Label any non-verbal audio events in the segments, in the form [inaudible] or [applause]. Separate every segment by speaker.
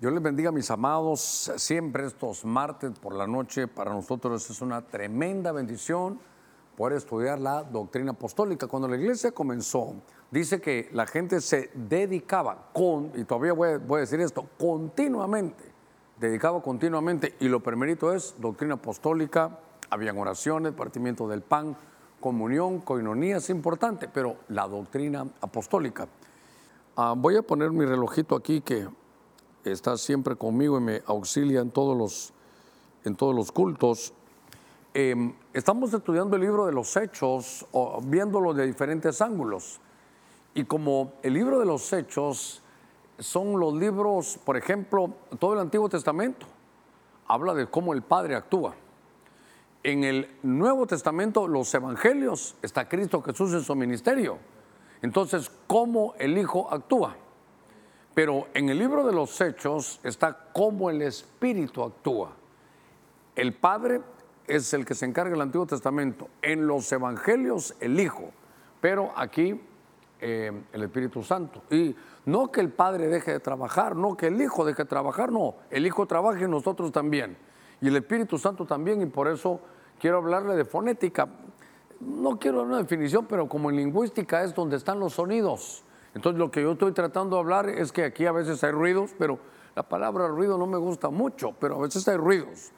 Speaker 1: Dios les bendiga, mis amados. Siempre estos martes por la noche para nosotros es una tremenda bendición poder estudiar la doctrina apostólica. Cuando la iglesia comenzó, dice que la gente se dedicaba, con, y todavía voy a, voy a decir esto, continuamente, dedicaba continuamente, y lo primerito es doctrina apostólica, habían oraciones, partimiento del pan, comunión, coinonía, es importante, pero la doctrina apostólica. Ah, voy a poner mi relojito aquí que está siempre conmigo y me auxilia en todos los, en todos los cultos. Em, estamos estudiando el libro de los hechos, o, viéndolo de diferentes ángulos. Y como el libro de los hechos son los libros, por ejemplo, todo el Antiguo Testamento habla de cómo el Padre actúa. En el Nuevo Testamento, los evangelios, está Cristo Jesús en su ministerio. Entonces, ¿cómo el Hijo actúa? Pero en el libro de los Hechos está cómo el Espíritu actúa. El Padre es el que se encarga del Antiguo Testamento. En los Evangelios, el Hijo. Pero aquí, eh, el Espíritu Santo. Y no que el Padre deje de trabajar, no que el Hijo deje de trabajar, no. El Hijo trabaja y nosotros también. Y el Espíritu Santo también. Y por eso quiero hablarle de fonética. No quiero dar una definición, pero como en lingüística es donde están los sonidos. Entonces lo que yo estoy tratando de hablar es que aquí a veces hay ruidos, pero la palabra ruido no me gusta mucho, pero a veces hay ruidos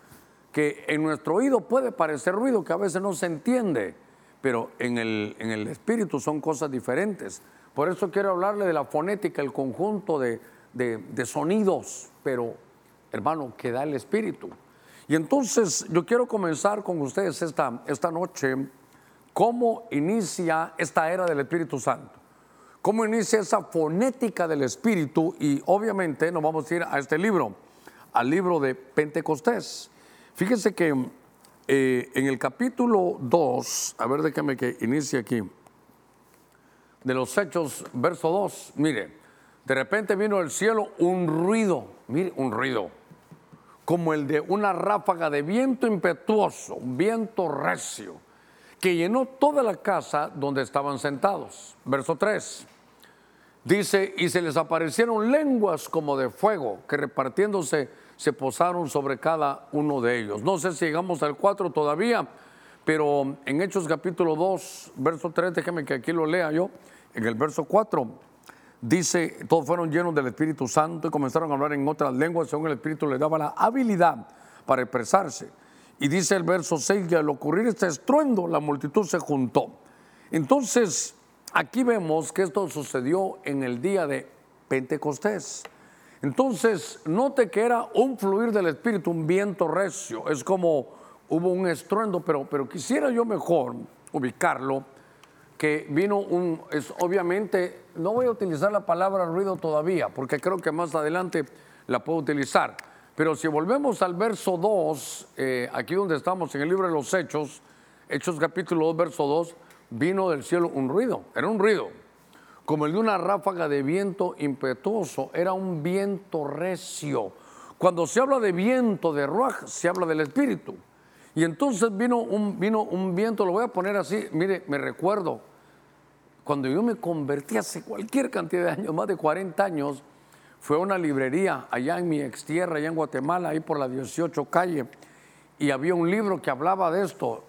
Speaker 1: que en nuestro oído puede parecer ruido que a veces no se entiende, pero en el, en el espíritu son cosas diferentes. Por eso quiero hablarle de la fonética, el conjunto de, de, sonidos, pero hermano, que da el espíritu. Y entonces yo quiero comenzar con ustedes esta, esta noche cómo inicia esta era del Espíritu Santo cómo inicia esa fonética del Espíritu y obviamente nos vamos a ir a este libro, al libro de Pentecostés. Fíjense que eh, en el capítulo 2, a ver déjame que inicie aquí, de los Hechos, verso 2, mire, de repente vino del cielo un ruido, mire, un ruido, como el de una ráfaga de viento impetuoso, un viento recio que llenó toda la casa donde estaban sentados. Verso 3. Dice, y se les aparecieron lenguas como de fuego, que repartiéndose se posaron sobre cada uno de ellos. No sé si llegamos al 4 todavía, pero en Hechos capítulo 2, verso 3, déjeme que aquí lo lea yo, en el verso 4, dice, todos fueron llenos del Espíritu Santo y comenzaron a hablar en otras lenguas según el Espíritu les daba la habilidad para expresarse. Y dice el verso 6, y al ocurrir este estruendo, la multitud se juntó. Entonces, aquí vemos que esto sucedió en el día de Pentecostés. Entonces, note que era un fluir del Espíritu, un viento recio. Es como hubo un estruendo, pero, pero quisiera yo mejor ubicarlo, que vino un, es obviamente, no voy a utilizar la palabra ruido todavía, porque creo que más adelante la puedo utilizar pero si volvemos al verso 2, eh, aquí donde estamos en el libro de los Hechos, Hechos capítulo 2, verso 2, vino del cielo un ruido, era un ruido, como el de una ráfaga de viento impetuoso, era un viento recio. Cuando se habla de viento, de ruaj, se habla del espíritu. Y entonces vino un, viento, lo voy a poner así, mire, me recuerdo, cuando yo me convertí hace cualquier cantidad de años, más de 40 años, fue a una librería allá en mi ex tierra, allá en Guatemala, ahí por la 18 calle, y había un libro que hablaba de esto.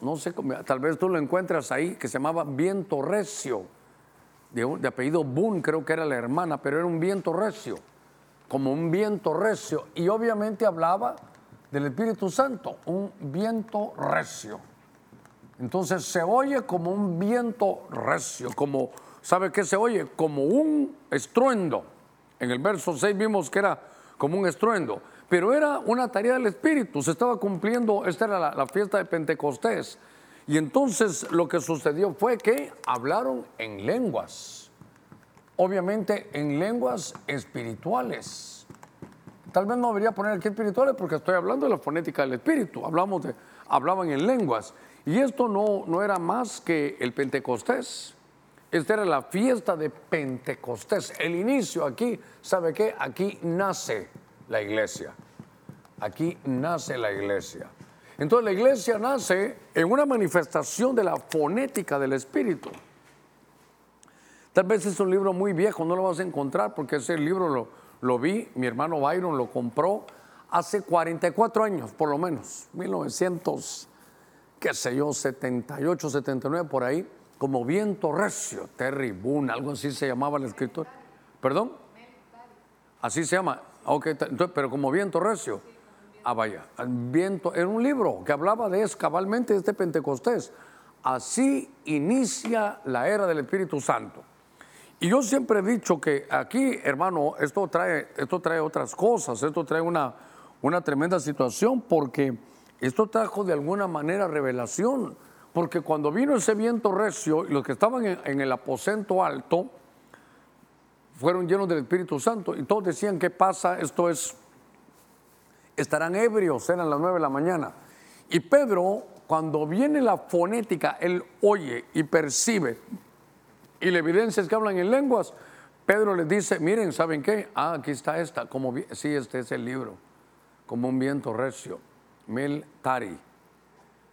Speaker 1: No sé, tal vez tú lo encuentras ahí, que se llamaba Viento Recio, de, de apellido Boone, creo que era la hermana, pero era un viento recio, como un viento recio, y obviamente hablaba del Espíritu Santo, un viento recio. Entonces se oye como un viento recio, como ¿sabe qué se oye? Como un estruendo. En el verso 6 vimos que era como un estruendo, pero era una tarea del Espíritu, se estaba cumpliendo, esta era la, fiesta de Pentecostés. Y entonces lo que sucedió fue que hablaron en lenguas, obviamente en lenguas espirituales. Tal vez no debería poner aquí espirituales porque estoy hablando de la fonética del espíritu. Hablamos de, hablaban en lenguas. Y esto no, no era más que el Pentecostés. Esta era la fiesta de Pentecostés. El inicio aquí, ¿sabe qué? Aquí nace la iglesia. Aquí nace la iglesia. Entonces la iglesia nace en una manifestación de la fonética del Espíritu. Tal vez es un libro muy viejo, no lo vas a encontrar porque ese libro lo, vi, mi hermano Byron lo compró hace 44 años, por lo menos, 1900, qué sé yo, 78, 79, por ahí, como viento recio, Terry algo así se llamaba el escritor. ¿Perdón? Así se llama. Ok, pero como viento recio. Ah, vaya, viento, era un libro que hablaba de eso, cabalmente de este Pentecostés. Así inicia la era del Espíritu Santo. Y yo siempre he dicho que aquí, hermano, esto trae, esto trae otras cosas, esto trae una, una tremenda situación porque esto trajo de alguna manera revelación. Porque cuando vino ese viento recio los que estaban en, el aposento alto fueron llenos del Espíritu Santo y todos decían, ¿qué pasa? Esto es, estarán ebrios, eran las nueve de la mañana. Y Pedro, cuando viene la fonética, él oye y percibe y la evidencia es que hablan en lenguas. Pedro les dice, miren, ¿saben qué? Ah, aquí está esta, como sí, este es el libro, como un viento recio, Mel Tari.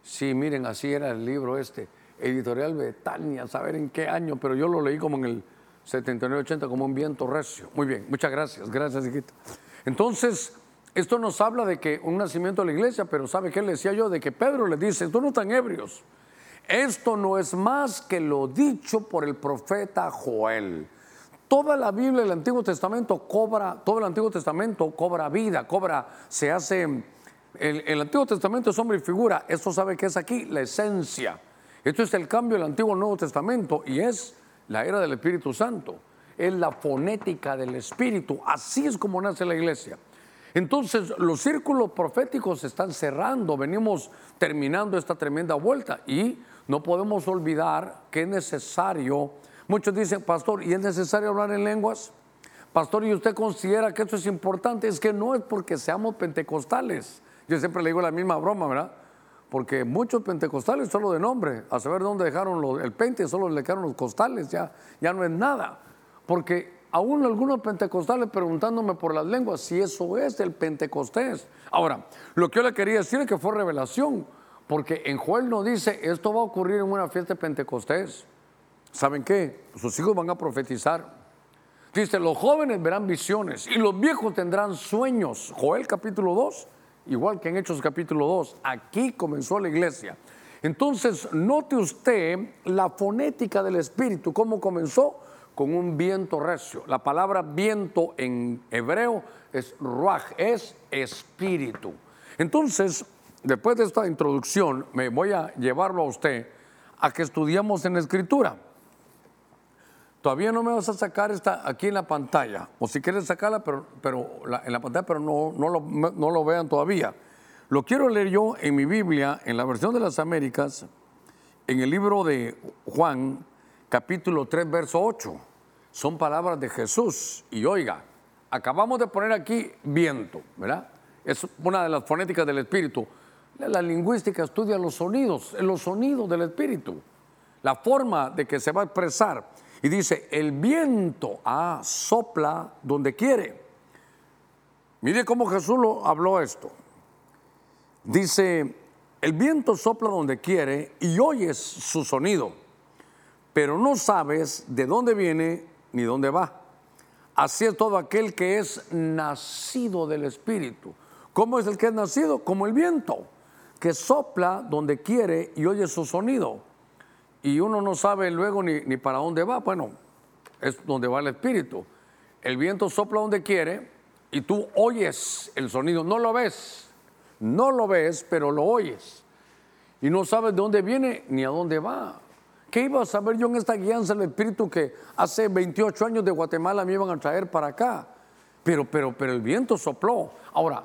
Speaker 1: Sí, miren, así era el libro este, editorial Betania, saber en qué año, pero yo lo leí como en el 79-80, como un viento recio. Muy bien, muchas gracias, gracias, hijito. Entonces, esto nos habla de que un nacimiento de la iglesia, pero ¿sabe qué le decía yo? De que Pedro le dice, tú no están ebrios. Esto no es más que lo dicho por el profeta Joel. Toda la Biblia del Antiguo Testamento cobra, todo el Antiguo Testamento cobra vida, cobra, se hace, el, Antiguo Testamento es hombre y figura, esto sabe que es aquí la esencia. Esto es el cambio del Antiguo al Nuevo Testamento y es la era del Espíritu Santo, es la fonética del Espíritu, así es como nace la iglesia. Entonces los círculos proféticos se están cerrando, venimos terminando esta tremenda vuelta y no podemos olvidar que es necesario, muchos dicen, pastor, ¿y es necesario hablar en lenguas? Pastor, ¿y usted considera que esto es importante? Es que no es porque seamos pentecostales. Yo siempre le digo la misma broma, ¿verdad? Porque muchos pentecostales solo de nombre, a saber dónde dejaron el pente, solo le dejaron los costales, ya, ya no es nada. Porque aún algunos pentecostales preguntándome por las lenguas si eso es el pentecostés. Ahora, lo que yo le quería decir es que fue revelación. Porque en Joel no dice, esto va a ocurrir en una fiesta de Pentecostés. ¿Saben qué? Sus hijos van a profetizar. Dice, los jóvenes verán visiones y los viejos tendrán sueños. Joel capítulo 2, igual que en Hechos capítulo 2. Aquí comenzó la iglesia. Entonces, note usted la fonética del Espíritu, cómo comenzó con un viento recio. La palabra viento en hebreo es ruach, es espíritu. Entonces, después de esta introducción, me voy a llevarlo a usted a que estudiamos en la escritura. Todavía no me vas a sacar esta aquí en la pantalla, o si quieres sacarla pero, pero en la pantalla, pero no, no, lo, no lo vean todavía. Lo quiero leer yo en mi Biblia, en la versión de las Américas, en el libro de Juan, capítulo 3, verso 8. Son palabras de Jesús. Y oiga, acabamos de poner aquí viento, ¿verdad? Es una de las fonéticas del Espíritu. La lingüística estudia los sonidos, los sonidos del espíritu, la forma de que se va a expresar. Y dice, el viento ah, sopla donde quiere. Mire cómo Jesús lo habló esto. Dice, el viento sopla donde quiere y oyes su sonido, pero no sabes de dónde viene ni dónde va. Así es todo aquel que es nacido del Espíritu. ¿Cómo es el que es nacido? Como el viento que sopla donde quiere y oye su sonido. Y uno no sabe luego ni, ni para dónde va. Bueno, es donde va el espíritu. El viento sopla donde quiere y tú oyes el sonido. No lo ves, no lo ves, pero lo oyes. Y no sabes de dónde viene ni a dónde va. ¿Qué iba a saber yo en esta guianza del Espíritu que hace 28 años de Guatemala me iban a traer para acá? Pero, pero, pero el viento sopló. Ahora,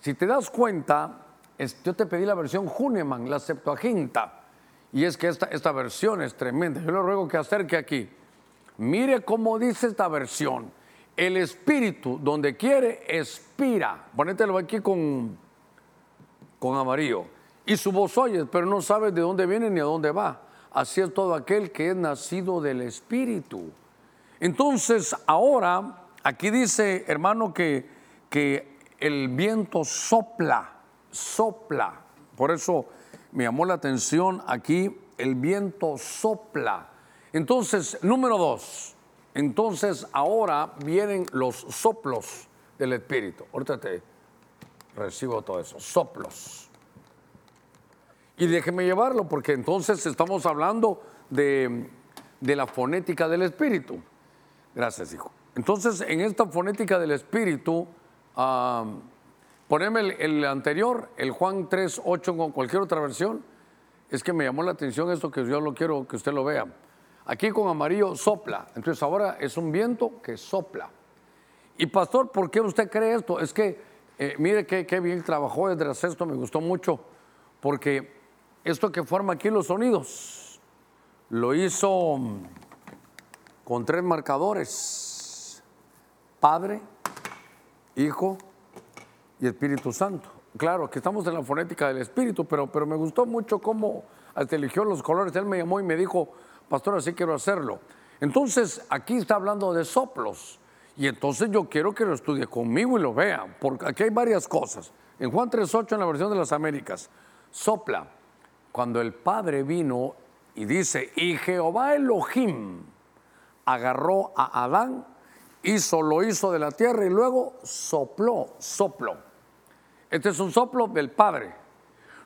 Speaker 1: si te das cuenta, yo te pedí la versión Huneman, la Septuaginta, y es que esta, esta versión es tremenda. Yo le ruego que acerque aquí. Mire cómo dice esta versión. El espíritu, donde quiere, expira. Ponételo aquí con, con amarillo. Y su voz oyes, pero no sabes de dónde viene ni a dónde va. Así es todo aquel que es nacido del espíritu. Entonces, ahora, aquí dice, hermano, que, que el viento sopla sopla. Por eso me llamó la atención aquí, el viento sopla. Entonces, número dos, Entonces ahora vienen los soplos del Espíritu. Ahorita te recibo todo eso, soplos. Y déjeme llevarlo porque entonces estamos hablando de, la fonética del Espíritu. Gracias, hijo. Entonces, en esta fonética del Espíritu, poneme el, anterior, el Juan 3, 8 con cualquier otra versión. Es que me llamó la atención esto que yo lo quiero que usted lo vea. Aquí con amarillo sopla. Entonces ahora es un viento que sopla. Y pastor, ¿por qué usted cree esto? Es que, eh, mire qué, qué bien trabajó desde el sexto, me gustó mucho, porque esto que forma aquí los sonidos, lo hizo con tres marcadores, Padre, Hijo y Espíritu Santo. Claro, que estamos en la fonética del Espíritu, pero, pero me gustó mucho cómo hasta eligió los colores. Él me llamó y me dijo, pastor, así quiero hacerlo. Entonces, aquí está hablando de soplos. Y entonces yo quiero que lo estudie conmigo y lo vea, porque aquí hay varias cosas. En Juan 3.8, en la versión de las Américas, sopla. Cuando el Padre vino y dice, y Jehová Elohim agarró a Adán, hizo, lo hizo de la tierra y luego sopló, soplo. Este es un soplo del Padre.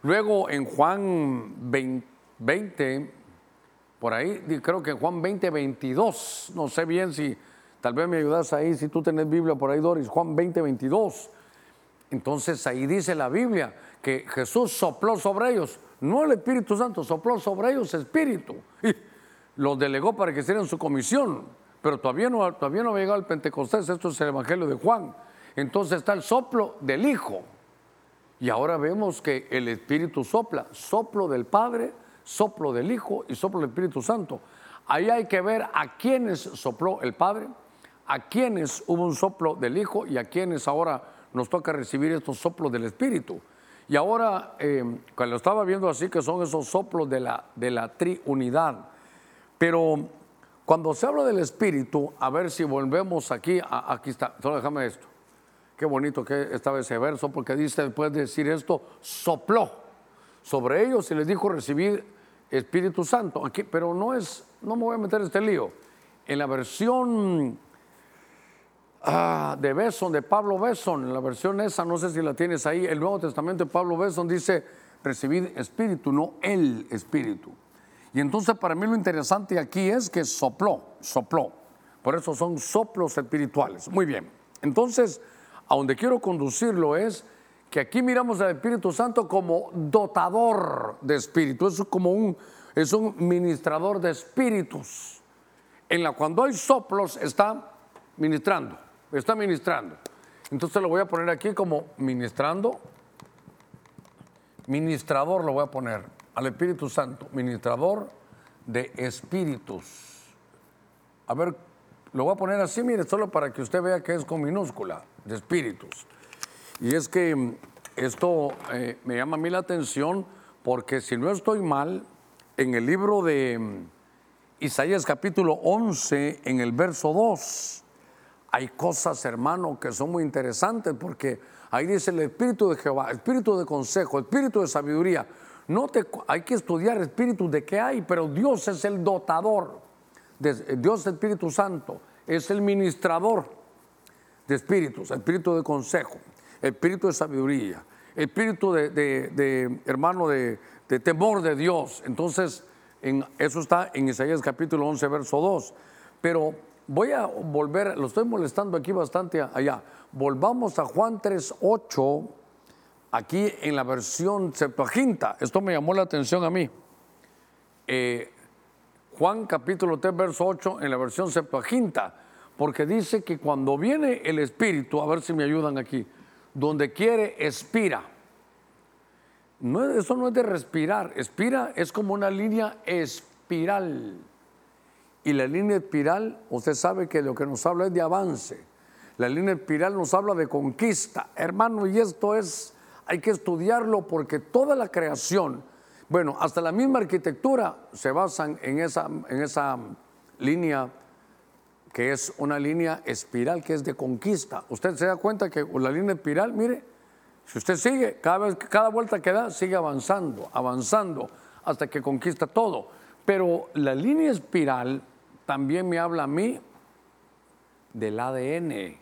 Speaker 1: Luego en Juan 20, por ahí, creo que en Juan 20, 22, no sé bien si tal vez me ayudas ahí, si tú tenés Biblia por ahí, Doris, Juan 20, 22. Entonces ahí dice la Biblia que Jesús sopló sobre ellos, no el Espíritu Santo, sopló sobre ellos Espíritu. Y los delegó para que hicieran su comisión, pero todavía no, todavía no había llegado el Pentecostés, esto es el Evangelio de Juan. Entonces está el soplo del Hijo. Y ahora vemos que el Espíritu sopla, soplo del Padre, soplo del Hijo y soplo del Espíritu Santo. Ahí hay que ver a quienes sopló el Padre, a quienes hubo un soplo del Hijo y a quienes ahora nos toca recibir estos soplos del Espíritu. Y ahora, eh, cuando estaba viendo así, que son esos soplos de la, de la triunidad. Pero cuando se habla del Espíritu, a ver si volvemos aquí, aquí está, solo déjame esto. Qué bonito que estaba ese verso, porque dice después de decir esto, sopló sobre ellos y les dijo recibir Espíritu Santo. Aquí, pero no es, no me voy a meter este lío. En la versión ah, de Beson, de Pablo Beson, en la versión esa, no sé si la tienes ahí, el Nuevo Testamento de Pablo Beson dice recibir Espíritu, no el Espíritu. Y entonces para mí lo interesante aquí es que sopló, sopló. Por eso son soplos espirituales. Muy bien. Entonces, a donde quiero conducirlo es que aquí miramos al Espíritu Santo como dotador de espíritu, es como un, es un ministrador de espíritus. En la cuando hay soplos está ministrando, está ministrando. Entonces lo voy a poner aquí como ministrando, ministrador lo voy a poner al Espíritu Santo, ministrador de espíritus. A ver, lo voy a poner así, mire, solo para que usted vea que es con minúscula, de espíritus. Y es que mm, esto eh, me llama a mí la atención porque si no estoy mal, en el libro de mm, Isaías capítulo 11, en el verso 2, hay cosas, hermano, que son muy interesantes porque ahí dice el espíritu de Jehová, espíritu de consejo, espíritu de sabiduría. No te, hay que estudiar espíritu de qué hay, pero Dios es el dotador. Dios Espíritu Santo es el ministrador de espíritus, espíritu de consejo, espíritu de sabiduría, espíritu de, hermano de, temor de Dios. Entonces, en, eso está en Isaías capítulo 11, verso 2. Pero voy a volver, lo estoy molestando aquí bastante allá. Volvamos a Juan 3, 8, aquí en la versión Septuaginta. Esto me llamó la atención a mí. Eh, Juan capítulo 3, verso 8 en la versión Septuaginta, porque dice que cuando viene el Espíritu, a ver si me ayudan aquí, donde quiere, expira. No, eso no es de respirar, expira es como una línea espiral. Y la línea espiral, usted sabe que lo que nos habla es de avance. La línea espiral nos habla de conquista. Hermano, y esto es, hay que estudiarlo porque toda la creación, bueno, hasta la misma arquitectura se basan en esa, en esa línea que es una línea espiral que es de conquista. Usted se da cuenta que la línea espiral, mire, si usted sigue, cada, vez, cada vuelta que da, sigue avanzando, avanzando, hasta que conquista todo. Pero la línea espiral también me habla a mí del ADN.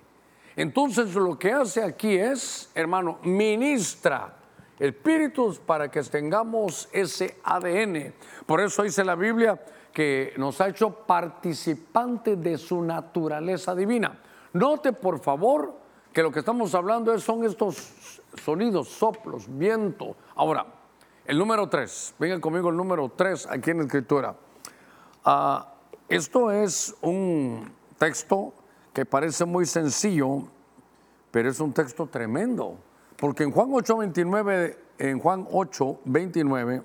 Speaker 1: Entonces lo que hace aquí es, hermano, ministra espíritus para que tengamos ese ADN. Por eso dice la Biblia que nos ha hecho participantes de su naturaleza divina. Note por favor que lo que estamos hablando son estos sonidos, soplos, viento. Ahora, el número tres, venga conmigo el número tres aquí en la escritura. Ah, esto es un texto que parece muy sencillo, pero es un texto tremendo. Porque en Juan 8:29, en Juan 8:29,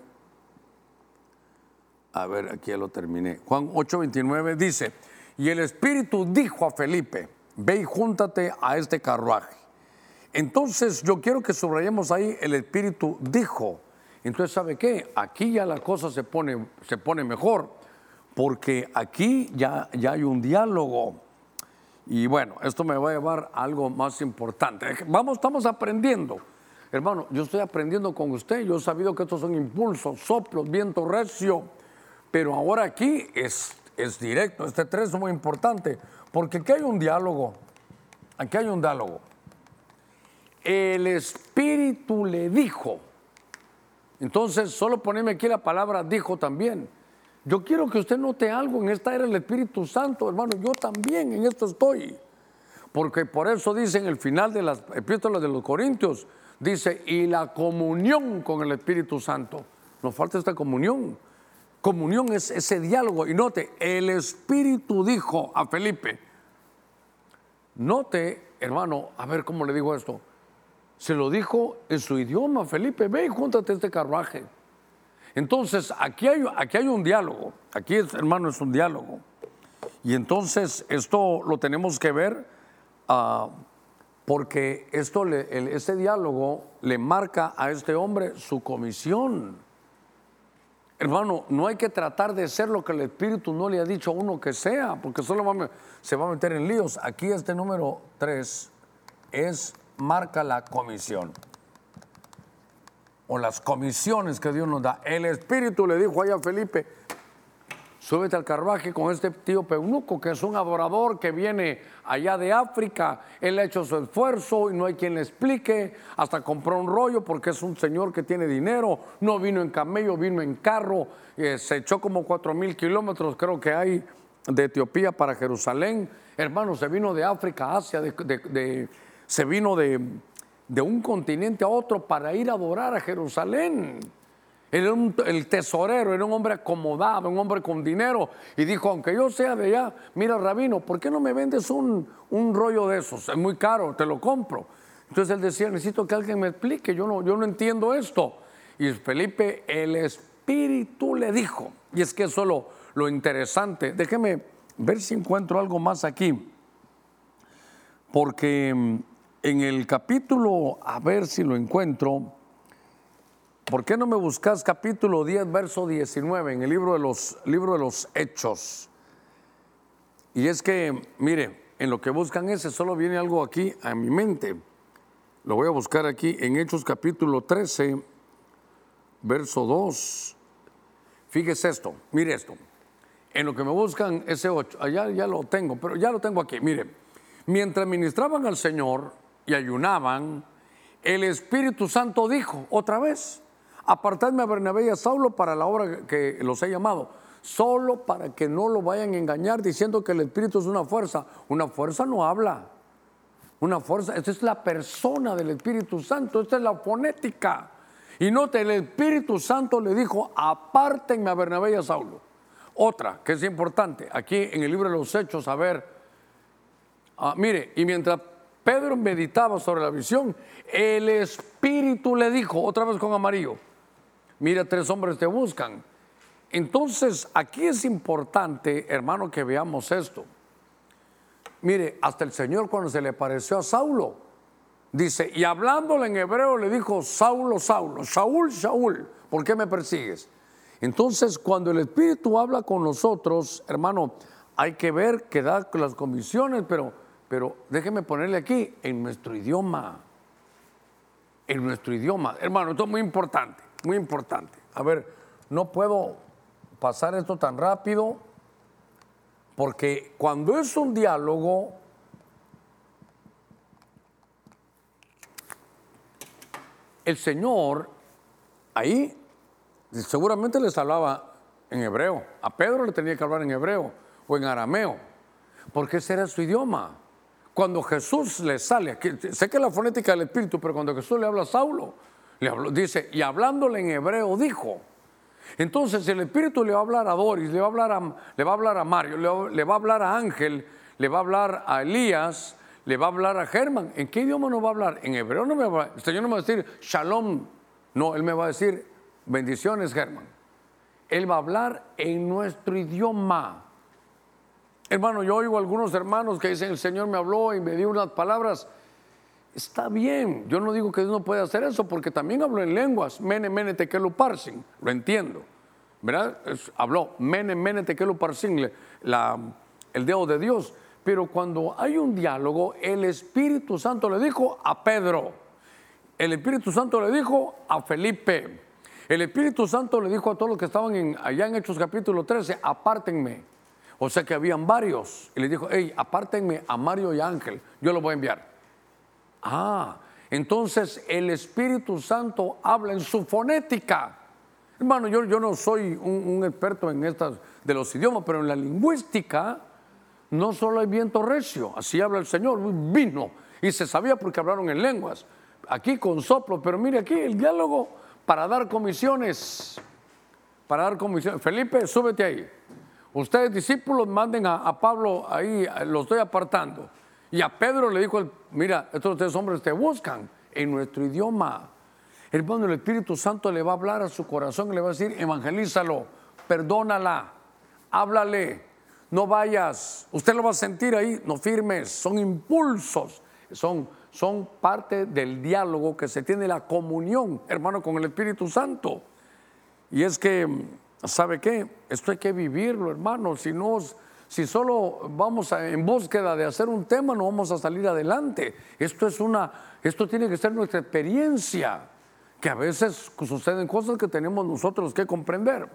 Speaker 1: a ver, aquí ya lo terminé. Juan 8:29 dice, y el Espíritu dijo a Felipe, ve y júntate a este carruaje. Entonces yo quiero que subrayemos ahí, el Espíritu dijo. Entonces, ¿sabe qué? Aquí ya la cosa se pone, se pone mejor, porque aquí ya, ya hay un diálogo. Y bueno, esto me va a llevar a algo más importante. Vamos, estamos aprendiendo. Hermano, yo estoy aprendiendo con usted. Yo he sabido que estos son impulsos, soplos, viento recio. Pero ahora aquí es, es directo. Este tres es muy importante. Porque aquí hay un diálogo. Aquí hay un diálogo. El Espíritu le dijo. Entonces, solo poneme aquí la palabra dijo también. Yo quiero que usted note algo, en esta era el Espíritu Santo, hermano, yo también en esto estoy. Porque por eso dice en el final de las epístolas de los Corintios, dice, y la comunión con el Espíritu Santo. Nos falta esta comunión. Comunión es ese diálogo. Y note, el Espíritu dijo a Felipe, note, hermano, a ver cómo le digo esto. Se lo dijo en su idioma, Felipe, ve y júntate este carruaje. Entonces, aquí hay, aquí hay un diálogo, aquí hermano es un diálogo. Y entonces esto lo tenemos que ver uh, porque esto este diálogo le marca a este hombre su comisión. Hermano, no hay que tratar de ser lo que el Espíritu no le ha dicho a uno que sea, porque solo se va a meter en líos. Aquí este número 3 es marca la comisión o las comisiones que Dios nos da. El Espíritu le dijo allá a Felipe, súbete al carruaje con este tío Peunuco, que es un adorador que viene allá de África. Él ha hecho su esfuerzo y no hay quien le explique. Hasta compró un rollo porque es un señor que tiene dinero. No vino en camello, vino en carro. Eh, se echó como cuatro mil kilómetros, creo que hay, de Etiopía para Jerusalén. Hermano, se vino de África, Asia, se vino de de un continente a otro para ir a adorar a Jerusalén. Era el tesorero, era un hombre acomodado, un hombre con dinero. Y dijo, aunque yo sea de allá, mira, rabino, ¿por qué no me vendes un, un rollo de esos? Es muy caro, te lo compro. Entonces él decía, necesito que alguien me explique, yo no, yo no entiendo esto. Y Felipe, el Espíritu le dijo, y es que eso es lo, lo interesante, déjeme ver si encuentro algo más aquí, porque mm, en el capítulo, a ver si lo encuentro, ¿por qué no me buscas capítulo 10, verso 19, en el libro de los, libro de los Hechos? Y es que, mire, en lo que buscan ese solo viene algo aquí a mi mente. Lo voy a buscar aquí en Hechos capítulo 13, verso 2. Fíjese esto, mire esto. En lo que me buscan ese 8, allá ya lo tengo, pero ya lo tengo aquí. Mire, mientras ministraban al Señor, y ayunaban, el Espíritu Santo dijo otra vez, apartadme a Bernabé y a Saulo para la obra que los he llamado, solo para que no lo vayan a engañar diciendo que el Espíritu es una fuerza. Una fuerza no habla. Una fuerza, esta es la persona del Espíritu Santo, esta es la fonética. Y note, el Espíritu Santo le dijo, apártenme a Bernabé y a Saulo. Otra que es importante, aquí en el libro de los Hechos, a ver, ah, mire, y mientras Pedro meditaba sobre la visión. El Espíritu le dijo, otra vez con amarillo, mira, tres hombres te buscan. Entonces, aquí es importante, hermano, que veamos esto. Mire, hasta el Señor cuando se le pareció a Saulo, dice, y hablándole en hebreo le dijo, Saulo, Saulo, Saúl, Saúl, ¿por qué me persigues? Entonces, cuando el Espíritu habla con nosotros, hermano, hay que ver que da las comisiones, pero pero déjeme ponerle aquí en nuestro idioma. En nuestro idioma. Hermano, esto es muy importante, muy importante. A ver, no puedo pasar esto tan rápido porque cuando es un diálogo, el Señor ahí seguramente les hablaba en hebreo. A Pedro le tenía que hablar en hebreo o en arameo, porque ese era su idioma. Cuando Jesús le sale, sé que es la fonética del Espíritu, pero cuando Jesús le habla a Saulo, dice, y hablándole en hebreo dijo. Entonces el Espíritu le va a hablar a Doris, le va a hablar a, le va a, hablar a Mario, le va, a hablar a Ángel, le va a hablar a Elías, le va a hablar a Germán. ¿En qué idioma nos va a hablar? En hebreo no me va a hablar. El Señor no me va a decir shalom. No, Él me va a decir bendiciones, Germán. Él va a hablar en nuestro idioma. Hermano, yo oigo a algunos hermanos que dicen, el Señor me habló y me dio unas palabras. Está bien, yo no digo que Dios no puede hacer eso porque también hablo en lenguas. Mene, mene, lo parsin, lo entiendo. ¿Verdad? habló, mene, mene, lo parsin, la, el dedo de Dios. Pero cuando hay un diálogo, el Espíritu Santo le dijo a Pedro, el Espíritu Santo le dijo a Felipe, el Espíritu Santo le dijo a todos los que estaban en, allá en Hechos capítulo 13, apártenme. O sea que habían varios. Y le dijo, hey, apártenme a Mario y Ángel, yo los voy a enviar. Ah, entonces el Espíritu Santo habla en su fonética. Hermano, yo, no soy un, experto en estas de los idiomas, pero en la lingüística no solo hay viento recio, así habla el Señor, vino y se sabía porque hablaron en lenguas. Aquí con soplo, pero mire aquí el diálogo para dar comisiones. Para dar comisiones. Felipe, súbete ahí. Ustedes discípulos manden a, Pablo ahí, lo estoy apartando. Y a Pedro le dijo, mira, estos tres hombres te buscan en nuestro idioma. Hermano, el Espíritu Santo le va a hablar a su corazón y le va a decir, evangelízalo, perdónala, háblale, no vayas. Usted lo va a sentir ahí, no firmes, son impulsos, son son parte del diálogo que se tiene, la comunión, hermano, con el Espíritu Santo. Y es que, ¿sabe qué? Esto hay que vivirlo, hermano. Si no, si solo vamos en búsqueda de hacer un tema, no vamos a salir adelante. Esto es una, esto tiene que ser nuestra experiencia, que a veces suceden cosas que tenemos nosotros que comprender.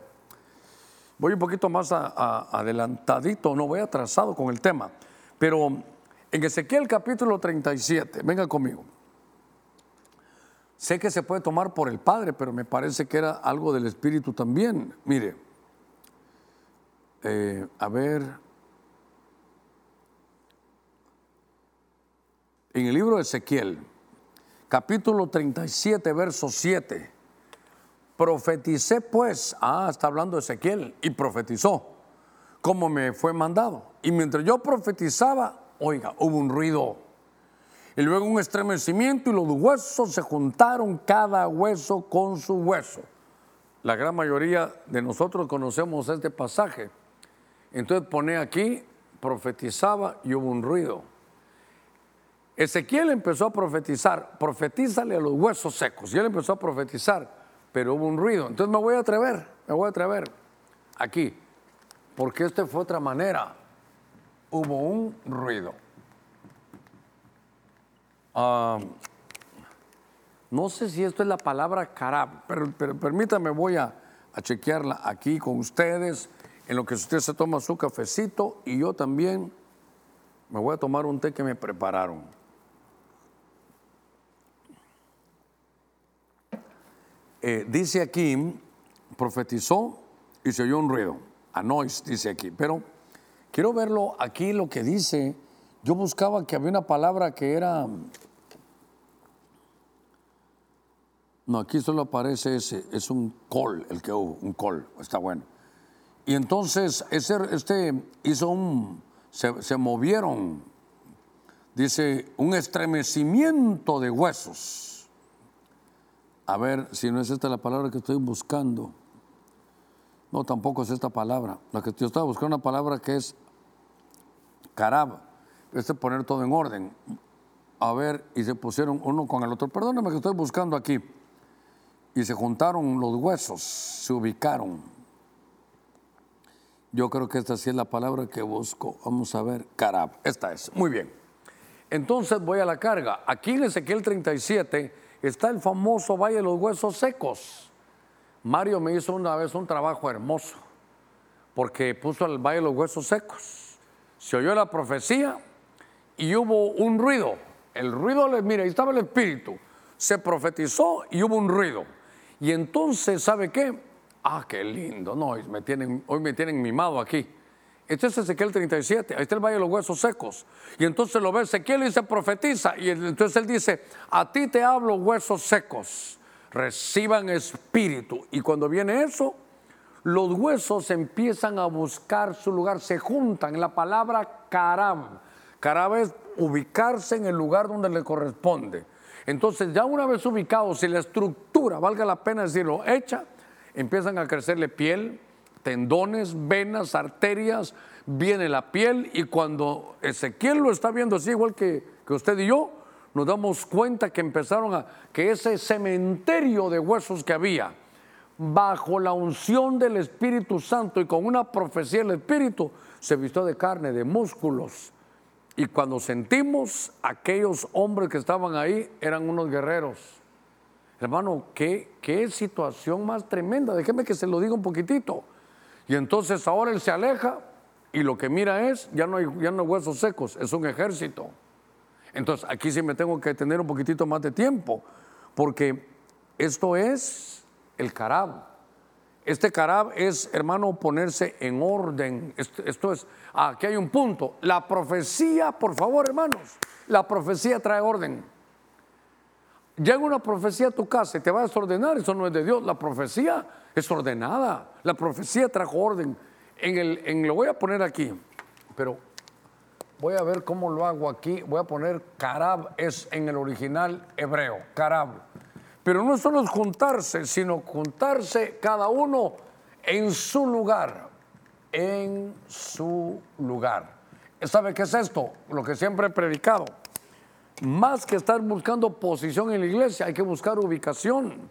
Speaker 1: Voy un poquito más adelantadito, no voy atrasado con el tema, pero en Ezequiel capítulo 37, venga conmigo. Sé que se puede tomar por el Padre, pero me parece que era algo del Espíritu también. Mire, eh, a ver, en el libro de Ezequiel, capítulo 37, verso 7, profeticé pues, ah, está hablando Ezequiel, y profetizó, como me fue mandado. Y mientras yo profetizaba, Oiga, hubo un ruido. Y luego un estremecimiento y los huesos se juntaron cada hueso con su hueso. La gran mayoría de nosotros conocemos este pasaje. Entonces pone aquí, profetizaba y hubo un ruido. Ezequiel empezó a profetizar, profetízale a los huesos secos. Y él empezó a profetizar, pero hubo un ruido. Entonces me voy a atrever, me voy a atrever aquí, porque esta fue otra manera hubo un ruido. Ah, no sé si esto es la palabra carab, pero, permítame, voy a, a, chequearla aquí con ustedes, en lo que usted se toma su cafecito y yo también me voy a tomar un té que me prepararon. Eh, dice aquí, profetizó y se oyó un ruido. Anois dice aquí, pero Quiero verlo aquí lo que dice. Yo buscaba que había una palabra que era... No, aquí solo aparece ese, es un col, el que hubo, un col, está bueno. Y entonces ese, este hizo un, se, se movieron, dice, un estremecimiento de huesos. A ver si no es esta la palabra que estoy buscando. No, tampoco es esta palabra. La que yo estaba buscando una palabra que es carab, este poner todo en orden. A ver, y se pusieron uno con el otro. Perdóname que estoy buscando aquí. Y se juntaron los huesos, se ubicaron. Yo creo que esta sí es la palabra que busco. Vamos a ver, carab. Esta es. Muy bien. Entonces voy a la carga. Aquí en Ezequiel 37 está el famoso Valle de los Huesos Secos. Mario me hizo una vez un trabajo hermoso porque puso el Valle de los Huesos Secos se oyó la profecía y hubo un ruido. El ruido, mira, ahí estaba el espíritu. se profetizó y hubo un ruido. Y entonces, ¿sabe qué? Ah, qué lindo. No, me tienen, hoy me tienen mimado aquí. Este es Ezequiel 37, ahí está el valle de los huesos secos. Y entonces lo ve Ezequiel y se profetiza. Y entonces él dice, a ti te hablo huesos secos, reciban espíritu. Y cuando viene eso, los huesos empiezan a buscar su lugar, se juntan. La palabra carab. Carab es ubicarse en el lugar donde le corresponde. Entonces ya una vez ubicados, si la estructura, valga la pena decirlo, hecha, empiezan a crecerle piel, tendones, venas, arterias, viene la piel y cuando Ezequiel lo está viendo así, igual que, que usted y yo, nos damos cuenta que empezaron a, que ese cementerio de huesos que había, bajo la unción del Espíritu Santo y con una profecía del Espíritu, se vistió de carne, de músculos. Y cuando sentimos aquellos hombres que estaban ahí, eran unos guerreros. Hermano, qué, qué situación más tremenda. Déjeme que se lo diga un poquitito. Y entonces ahora él se aleja y lo que mira es, ya no hay, ya no hay huesos secos, es un ejército. Entonces aquí sí me tengo que tener un poquitito más de tiempo, porque esto es el carab. Este carab es, hermano, ponerse en orden. Esto, esto, es, aquí hay un punto. La profecía, por favor, hermanos, la profecía trae orden. Llega una profecía a tu casa y te va a desordenar, eso no es de Dios. La profecía es ordenada. La profecía trajo orden. En lo voy a poner aquí, pero voy a ver cómo lo hago aquí. Voy a poner carab, es en el original hebreo, carab. Pero no solo es juntarse, sino juntarse cada uno en su lugar, en su lugar. ¿Sabe qué es esto? Lo que siempre he predicado. Más que estar buscando posición en la iglesia, hay que buscar ubicación.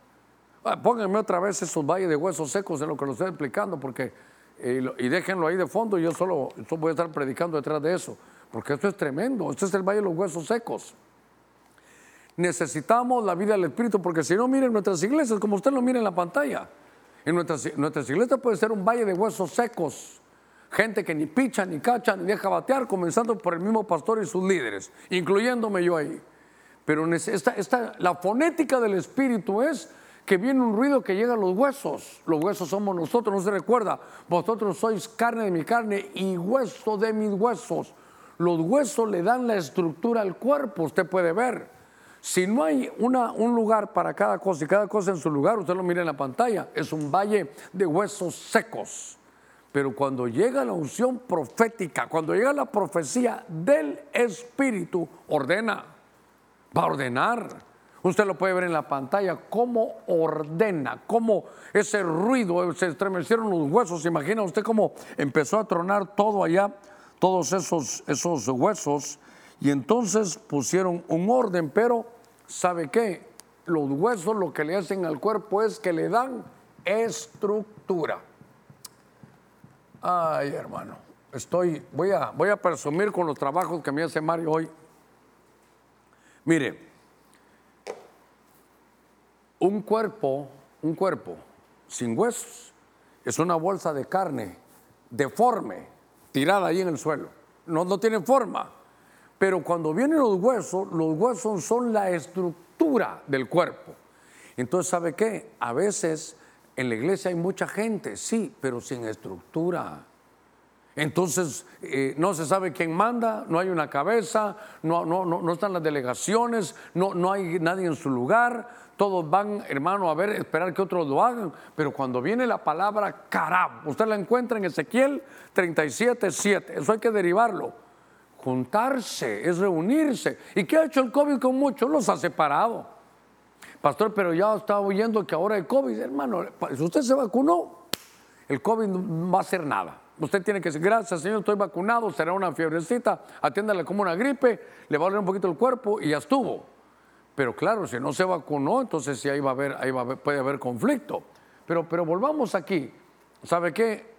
Speaker 1: Ah, pónganme otra vez esos valles de huesos secos en lo que lo estoy explicando, porque eh, y déjenlo ahí de fondo. Yo solo, voy a estar predicando detrás de eso, porque esto es tremendo. Esto es el valle de los huesos secos. Necesitamos la vida del Espíritu, porque si no, miren nuestras iglesias, como usted lo mira en la pantalla. En nuestras, iglesias puede ser un valle de huesos secos. Gente que ni picha, ni cacha, ni deja batear, comenzando por el mismo pastor y sus líderes, incluyéndome yo ahí. Pero esta, la fonética del Espíritu es que viene un ruido que llega a los huesos. Los huesos somos nosotros, no se recuerda. Vosotros sois carne de mi carne y hueso de mis huesos. Los huesos le dan la estructura al cuerpo, usted puede ver. Si no hay una, un lugar para cada cosa y cada cosa en su lugar, usted lo mira en la pantalla, es un valle de huesos secos. Pero cuando llega la unción profética, cuando llega la profecía del Espíritu, ordena, va a ordenar Usted lo puede ver en la pantalla, cómo ordena, cómo ese ruido, se estremecieron los huesos. Imagina usted cómo empezó a tronar todo allá, todos esos, esos huesos, y entonces pusieron un orden, pero ¿sabe qué? Los huesos lo que le hacen al cuerpo es que le dan estructura. Ay, hermano, estoy, voy a, voy a presumir con los trabajos que me hace Mario hoy. Mire, un cuerpo, un cuerpo sin huesos es una bolsa de carne deforme, tirada ahí en el suelo. No, no tiene forma. Pero cuando vienen los huesos, los huesos son la estructura del cuerpo. Entonces, ¿sabe qué? A veces en la iglesia hay mucha gente, sí, pero sin estructura. Entonces, eh, no se sabe quién manda, no hay una cabeza, no, no, no, no están las delegaciones, no, no hay nadie en su lugar, todos van, hermano, a ver, esperar que otros lo hagan. Pero cuando viene la palabra carab, usted la encuentra en Ezequiel 37, 7. Eso hay que derivarlo. Juntarse, es reunirse. ¿Y qué ha hecho el COVID con muchos? Los ha separado. Pastor, pero ya estaba oyendo que ahora hay COVID, hermano. Si usted se vacunó, el COVID no va a hacer nada. Usted tiene que decir, gracias Señor, estoy vacunado, será una fiebrecita, atiéndale como una gripe, le va a doler un poquito el cuerpo y ya estuvo. Pero claro, si no se vacunó, entonces sí ahí va a haber, ahí puede haber conflicto. Pero, pero volvamos aquí. ¿Sabe qué?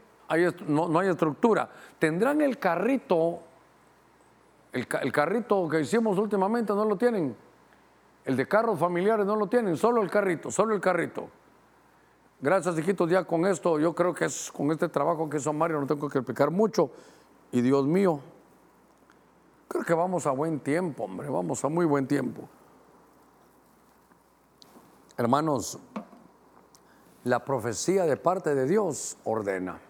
Speaker 1: no, hay estructura. Tendrán el carrito, el, el, carrito que hicimos últimamente, no lo tienen. El de carros familiares no lo tienen, solo el carrito, solo el carrito. Gracias, hijitos, ya con esto, yo creo que es con este trabajo que hizo Mario, no tengo que explicar mucho. Y Dios mío, creo que vamos a buen tiempo, hombre, vamos a muy buen tiempo. Hermanos, la profecía de parte de Dios ordena.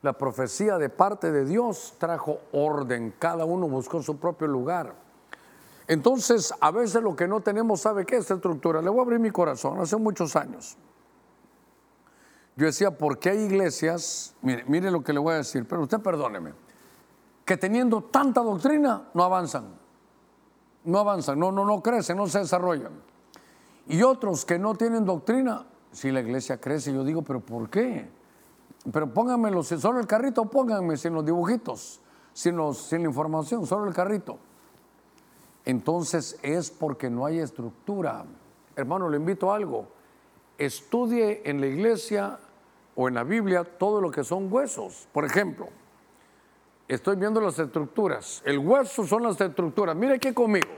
Speaker 1: La profecía de parte de Dios trajo orden, cada uno buscó su propio lugar. Entonces, a veces lo que no tenemos, ¿sabe qué? Esta estructura. Le voy a abrir mi corazón, hace muchos años. Yo decía, ¿por qué hay iglesias? Mire, mire lo que le voy a decir, pero usted perdóneme, que teniendo tanta doctrina no avanzan, no avanzan, no, no, no crecen, no se desarrollan. Y otros que no tienen doctrina, si la iglesia crece, yo digo, pero ¿por qué? Pero pónganmelo, si solo el carrito, pónganme sin los dibujitos, sin, los, sin la información, solo el carrito. Entonces es porque no hay estructura. Hermano, le invito a algo. Estudie en la iglesia o en la Biblia todo lo que son huesos. Por ejemplo, estoy viendo las estructuras. El hueso son las estructuras. Mire aquí conmigo.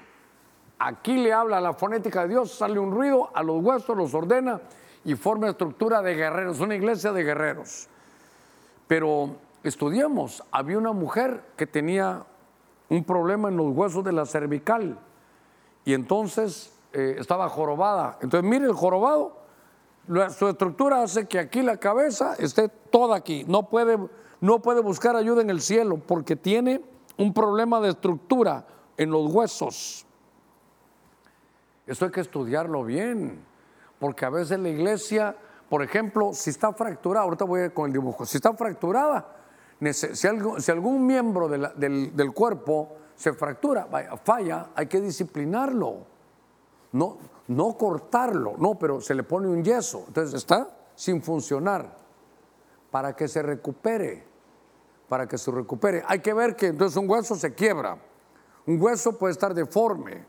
Speaker 1: Aquí le habla la fonética de Dios, sale un ruido, a los huesos los ordena y forma estructura de guerreros, una iglesia de guerreros. Pero estudiamos, había una mujer que tenía un problema en los huesos de la cervical y entonces eh, estaba jorobada. Entonces mire el jorobado, su estructura hace que aquí la cabeza esté toda aquí, no puede, no puede buscar ayuda en el cielo porque tiene un problema de estructura en los huesos. Eso hay que estudiarlo bien, porque a veces la iglesia, por ejemplo, si está fracturada, ahorita voy con el dibujo, si está fracturada, si, algún miembro del, cuerpo se fractura, falla, hay que disciplinarlo. No, no cortarlo, no, pero se le pone un yeso. Entonces está sin funcionar para que se recupere. Para que se recupere. Hay que ver que entonces un hueso se quiebra. Un hueso puede estar deforme.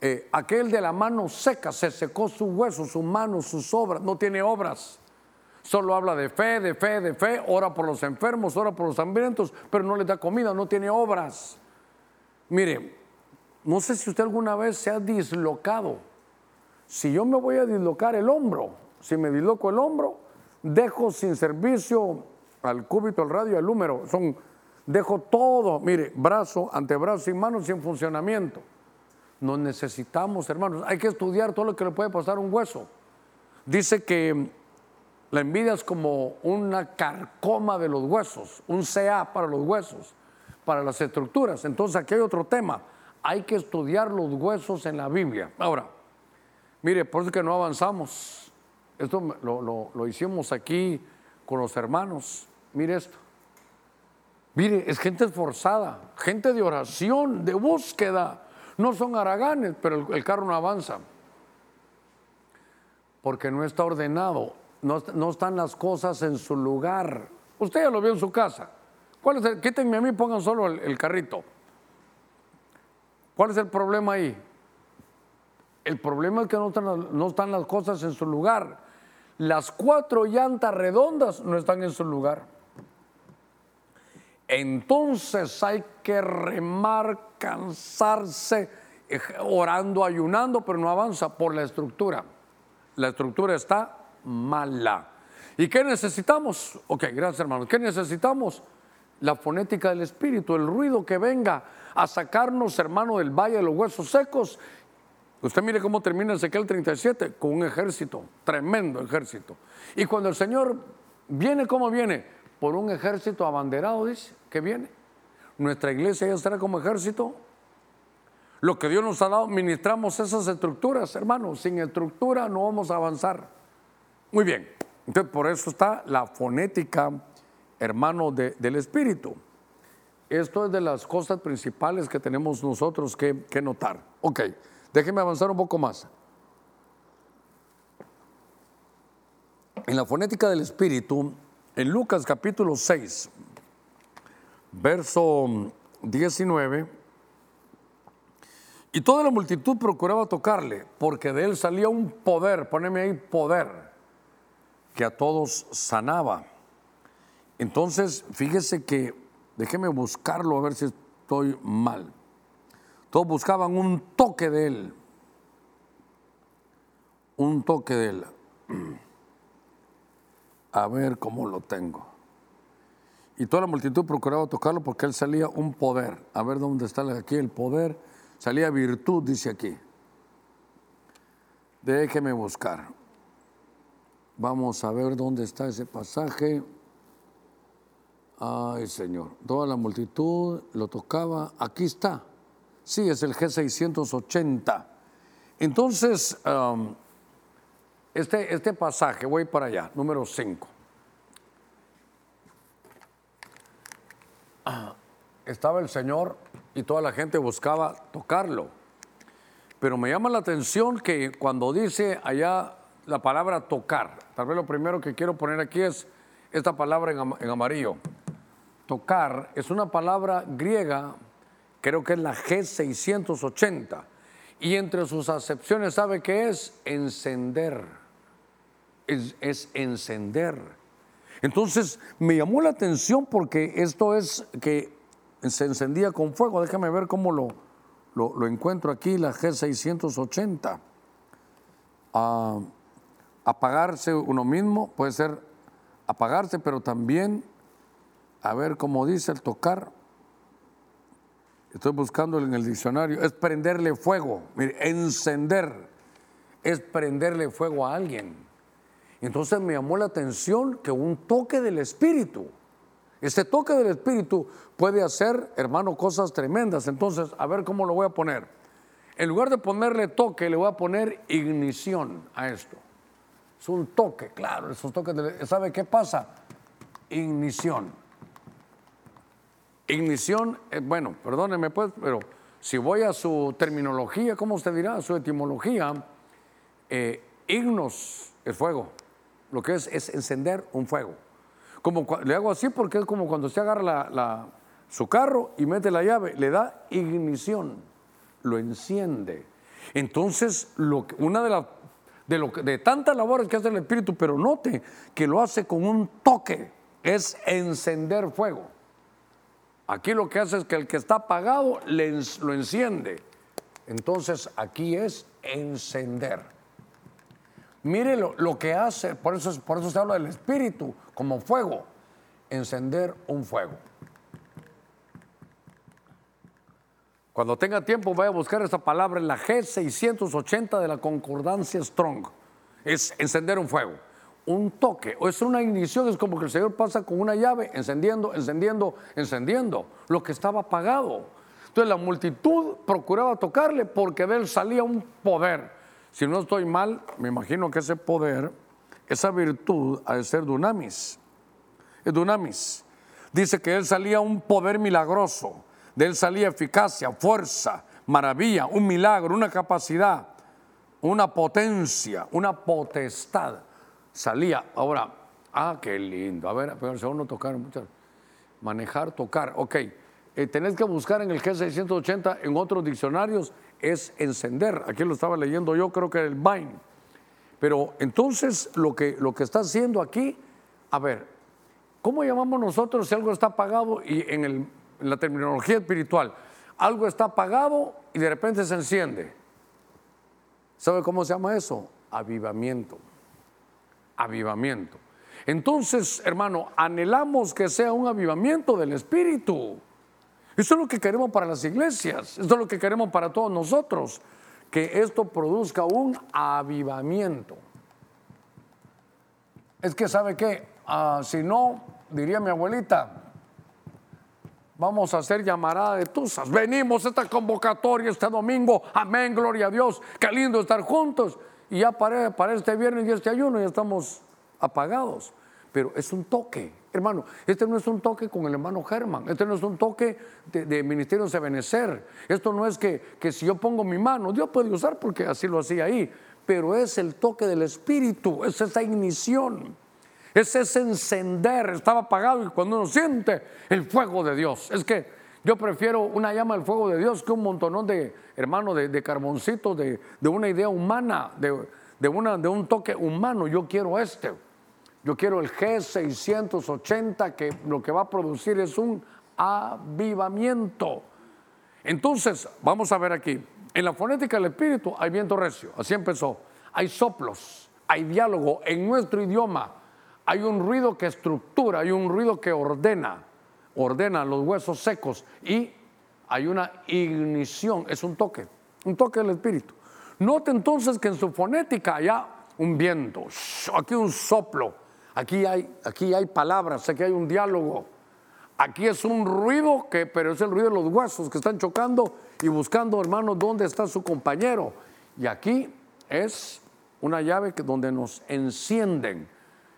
Speaker 1: Eh, aquel de la mano seca se secó su hueso, su mano, sus obras, no tiene obras. Solo habla de fe, de fe, de fe, ora por los enfermos, ora por los hambrientos, pero no les da comida, no tiene obras. Mire, no sé si usted alguna vez se ha dislocado. Si yo me voy a dislocar el hombro, si me disloco el hombro, dejo sin servicio al cúbito, al radio, al número. Son, dejo todo, mire, brazo, antebrazo y mano sin funcionamiento. Nos necesitamos, hermanos. Hay que estudiar todo lo que le puede pasar a un hueso. Dice que la envidia es como una carcoma de los huesos, un CA para los huesos, para las estructuras. Entonces aquí hay otro tema. Hay que estudiar los huesos en la Biblia. Ahora, mire, por eso es que no avanzamos. Esto lo, hicimos aquí con los hermanos. Mire esto. Mire, es gente esforzada, gente de oración, de búsqueda. No son haraganes, pero el carro no avanza. Porque no está ordenado no, están las cosas en su lugar. Usted ya lo vio en su casa. ¿Cuál es el, quítenme a mí, pongan solo el, carrito. ¿Cuál es el problema ahí? El problema es que no están, no están las cosas en su lugar. Las cuatro llantas redondas no están en su lugar. Entonces hay que remar, cansarse, orando, ayunando, pero no avanza por la estructura. La estructura está mala. ¿Y qué necesitamos? Ok, gracias hermanos. ¿Qué necesitamos? La fonética del espíritu, el ruido que venga a sacarnos, hermano, del valle de los huesos secos. Usted mire cómo termina Ezequiel 37, con un ejército, tremendo ejército. Y cuando el Señor viene, ¿cómo viene? Por un ejército abanderado, dice, que viene. Nuestra iglesia ya estará como ejército. Lo que Dios nos ha dado, ministramos esas estructuras, hermano. Sin estructura no vamos a avanzar. Muy bien, entonces por eso está la fonética, hermano, del espíritu. Esto es de las cosas principales que tenemos nosotros que, que notar. Ok, déjeme avanzar un poco más. En la fonética del espíritu, en Lucas capítulo 6, verso 19, y toda la multitud procuraba tocarle, porque de él salía un poder, poneme ahí poder que a todos sanaba. Entonces, fíjese que, déjeme buscarlo a ver si estoy mal. Todos buscaban un toque de él. Un toque de él. [clears throat] A ver cómo lo tengo. Y toda la multitud procuraba tocarlo porque él salía un poder. A ver dónde está aquí el poder. Salía virtud, dice aquí. Déjeme buscar. Vamos a ver dónde está ese pasaje. Ay, Señor. Toda la multitud lo tocaba. Aquí está. Sí, es el G680. Entonces, este, este pasaje, voy para allá, número 5. estaba el Señor y toda la gente buscaba tocarlo. Pero me llama la atención que cuando dice allá la palabra tocar, tal vez lo primero que quiero poner aquí es esta palabra en, amarillo. Tocar es una palabra griega, creo que es la G680. Y entre sus acepciones, ¿sabe qué es? Encender. Es, encender. Entonces me llamó la atención porque esto es que se encendía con fuego. Déjame ver cómo lo, lo, encuentro aquí, la G680. Ah, apagarse uno mismo puede ser apagarse, pero también, a ver cómo dice el tocar. Estoy buscando en el diccionario. Es prenderle fuego. Mire, encender es prenderle fuego a alguien. Entonces me llamó la atención que un toque del Espíritu este toque del Espíritu puede hacer, hermano, cosas tremendas. Entonces, a ver cómo lo voy a poner. En lugar de ponerle toque, le voy a poner ignición a esto. Es un toque, claro, esos toques. De, ¿Sabe qué pasa? Ignición. Ignición, eh, bueno, perdóneme pues, pero si voy a su terminología, ¿cómo usted dirá? Su etimología, eh, ignos es fuego. Lo que es es encender un fuego. Como, le hago así porque es como cuando usted agarra su carro y mete la llave, le da ignición, lo enciende. Entonces, lo, una de las de, lo, de tantas labores que hace el Espíritu, pero note que lo hace con un toque, es encender fuego. Aquí lo que hace es que el que está apagado lo enciende. Entonces aquí es encender. Mire lo, que hace, por eso, por eso se habla del espíritu como fuego, encender un fuego. Cuando tenga tiempo, vaya a buscar esta palabra en la G680 de la Concordancia Strong. Es encender un fuego. Un toque, o es una ignición, es como que el Señor pasa con una llave, encendiendo, encendiendo, encendiendo, lo que estaba apagado. Entonces la multitud procuraba tocarle porque de él salía un poder si no estoy mal, me imagino que ese poder, esa virtud, ha de ser dunamis. Es dunamis. Dice que él salía un poder milagroso, de él salía eficacia, fuerza, maravilla, un milagro, una capacidad, una potencia, una potestad. Salía. Ahora, ah, qué lindo. A ver, pero uno tocar muchas. Manejar, tocar. Ok. Eh, tenés que buscar en el G680 en otros diccionarios es encender. Aquí lo estaba leyendo yo, creo que el Vine. Pero entonces lo que, lo que está haciendo aquí, a ver, ¿cómo llamamos nosotros si algo está apagado y en, en la terminología espiritual, algo está apagado y de repente se enciende? ¿Sabe cómo se llama eso? Avivamiento. Avivamiento. Entonces, hermano, anhelamos que sea un avivamiento del Espíritu. Eso es lo que queremos para las iglesias, esto es lo que queremos para todos nosotros, que esto produzca un avivamiento. Es que, ¿sabe qué? Ah, si no, diría mi abuelita, vamos a hacer llamarada de tusas. Venimos a esta convocatoria este domingo, amén, gloria a Dios, qué lindo estar juntos. Y ya para, este viernes y este ayuno ya estamos apagados pero es un toque. Hermano, este no es un toque con el hermano Germán, este no es un toque de, ministerio de Benecer. Esto no es que, que si yo pongo mi mano, Dios puede usar porque así lo hacía ahí, pero es el toque del Espíritu, es esa ignición, es ese encender, estaba apagado y cuando uno siente el fuego de Dios, es que yo prefiero una llama del fuego de Dios que un montonón de, hermano, de, de carboncitos, de, de, una idea humana, de, una, de un toque humano. Yo quiero este. Yo quiero el G680 que lo que va a producir es un avivamiento. Entonces, vamos a ver aquí. En la fonética del espíritu hay viento recio, así empezó. Hay soplos, hay diálogo en nuestro idioma. Hay un ruido que estructura, hay un ruido que ordena, ordena los huesos secos y hay una ignición, es un toque, un toque del espíritu. Note entonces que en su fonética hay un viento, aquí un soplo, aquí hay, aquí hay palabras, aquí hay un diálogo. Aquí es un ruido que, pero es el ruido de los huesos que están chocando y buscando, hermanos, dónde está su compañero. Y aquí es una llave que, donde nos encienden.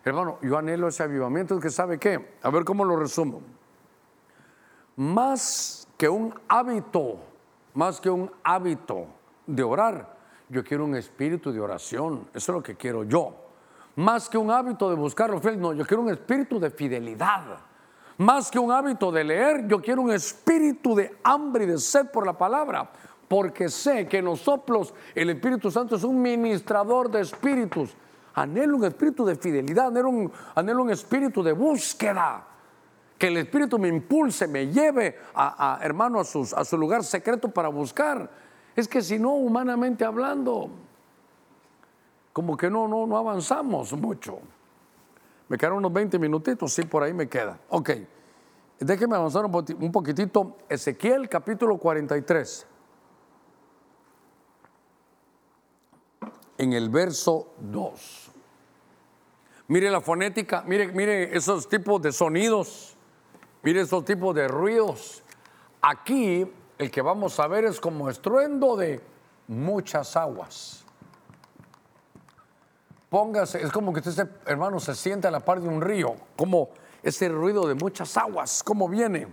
Speaker 1: Hermano, yo anhelo ese avivamiento que sabe qué. A ver cómo lo resumo. Más que un hábito, más que un hábito de orar, yo quiero un espíritu de oración. Eso es lo que quiero yo. Más que un hábito de buscar lo fiel, no, yo quiero un espíritu de fidelidad. Más que un hábito de leer, yo quiero un espíritu de hambre y de sed por la palabra porque sé que en los soplos el Espíritu Santo es un ministrador de espíritus. Anhelo un espíritu de fidelidad, anhelo un, anhelo un espíritu de búsqueda. Que el Espíritu me impulse, me lleve a, hermano a, a su lugar secreto para buscar. Es que si no, humanamente hablando, como que no, no, no avanzamos mucho. Me quedaron unos 20 minutitos, sí, por ahí me queda. Ok, déjeme avanzar un poquitito. Ezequiel capítulo 43. en el verso 2. Mire la fonética, mire, mire esos tipos de sonidos, mire esos tipos de ruidos. Aquí el que vamos a ver es como estruendo de muchas aguas. Póngase, es como que usted, hermano, se siente a la par de un río, como ese ruido de muchas aguas, como viene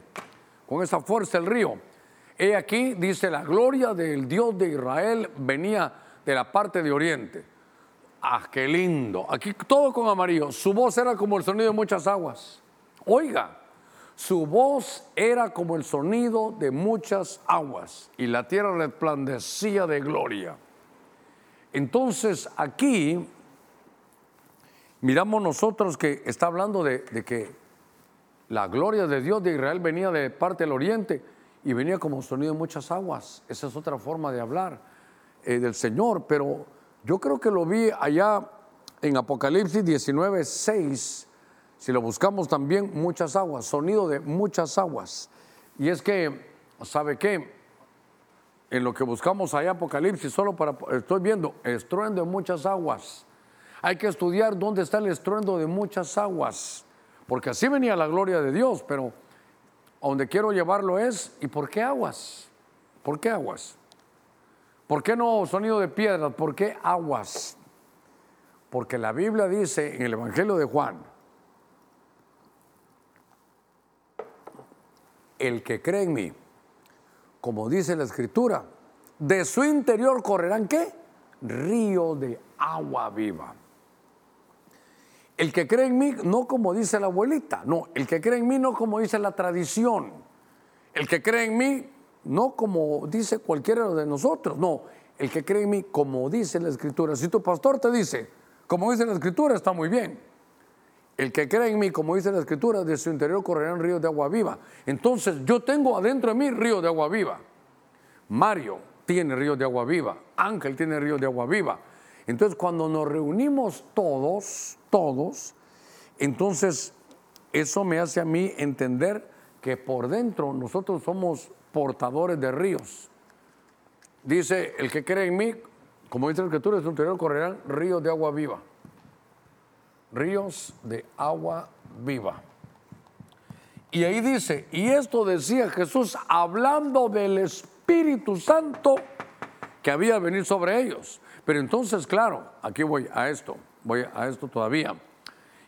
Speaker 1: con esa fuerza el río. He aquí, dice, la gloria del Dios de Israel venía de la parte de oriente. Ah, qué lindo. Aquí todo con amarillo. Su voz era como el sonido de muchas aguas. Oiga, su voz era como el sonido de muchas aguas y la tierra resplandecía de gloria. Entonces aquí miramos nosotros que está hablando de, que la gloria de Dios de Israel venía de parte del oriente y venía como sonido de muchas aguas. Esa es otra forma de hablar. Eh, del Señor, pero yo creo que lo vi allá en Apocalipsis 19, 6, si lo buscamos también, muchas aguas, sonido de muchas aguas. Y es que, ¿sabe qué? En lo que buscamos allá Apocalipsis, solo para, estoy viendo, estruendo de muchas aguas. Hay que estudiar dónde está el estruendo de muchas aguas, porque así venía la gloria de Dios, pero a donde quiero llevarlo es, ¿y por qué aguas? ¿Por qué aguas? ¿Por qué no sonido de piedras? ¿Por qué aguas? Porque la Biblia dice en el Evangelio de Juan, el que cree en mí, como dice la Escritura, de su interior correrán qué? Río de agua viva. El que cree en mí, no como dice la abuelita, no, el que cree en mí no como dice la tradición. El que cree en mí no como dice cualquiera de nosotros, no, el que cree en mí como dice la escritura. Si tu pastor te dice, como dice la escritura, está muy bien. El que cree en mí, como dice la escritura, de su interior correrán ríos de agua viva. Entonces yo tengo adentro de mí río de agua viva. Mario tiene río de agua viva. Ángel tiene río de agua viva. Entonces cuando nos reunimos todos, todos, entonces eso me hace a mí entender que por dentro nosotros somos portadores de ríos. Dice, el que cree en mí, como dice la escritura, de su interior correrán ríos de agua viva. Ríos de agua viva. Y ahí dice, y esto decía Jesús hablando del Espíritu Santo que había venido sobre ellos. Pero entonces, claro, aquí voy a esto, voy a esto todavía.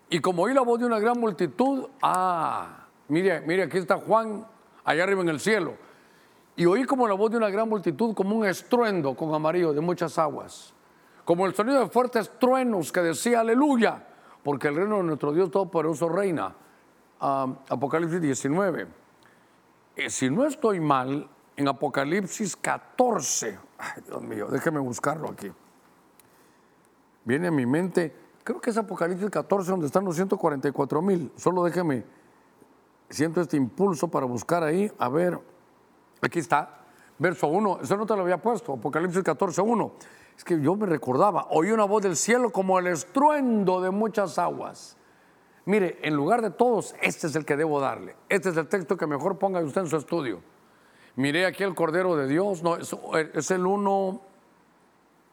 Speaker 1: Y como oí la voz de una gran multitud, ah, mire, mire, aquí está Juan allá arriba en el cielo. Y oí como la voz de una gran multitud, como un estruendo con amarillo de muchas aguas, como el sonido de fuertes truenos que decía aleluya, porque el reino de nuestro Dios Todopoderoso reina. Apocalipsis 19. Eh, si no estoy mal, en Apocalipsis 14, ay Dios mío, déjeme buscarlo aquí. Viene a mi mente, creo que es Apocalipsis 14 donde están los 144 mil. Solo déjeme, siento este impulso para buscar ahí, a ver. Aquí está, verso 1, eso no te lo había puesto, Apocalipsis 14, 1. Es que yo me recordaba, oí una voz del cielo como el estruendo de muchas aguas. Mire, en lugar de todos, este es el que debo darle. Este es el texto que mejor ponga usted en su estudio. Miré aquí el Cordero de Dios, no, es, el 1,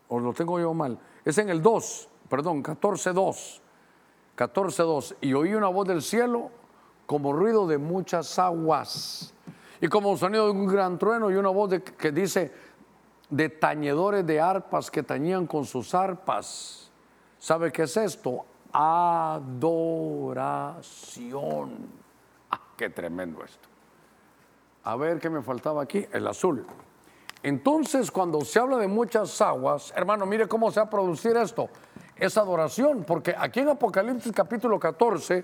Speaker 1: o lo tengo yo mal, es en el 2, perdón, 14.2. 14.2. Y oí una voz del cielo como ruido de muchas aguas y como sonido de un gran trueno y una voz que dice de tañedores de arpas que tañían con sus arpas. ¿Sabe qué es esto? Adoración. Ah, qué tremendo esto. A ver qué me faltaba aquí, el azul. Entonces, cuando se habla de muchas aguas, hermano, mire cómo se va a producir esto. Es adoración, porque aquí en Apocalipsis capítulo 14,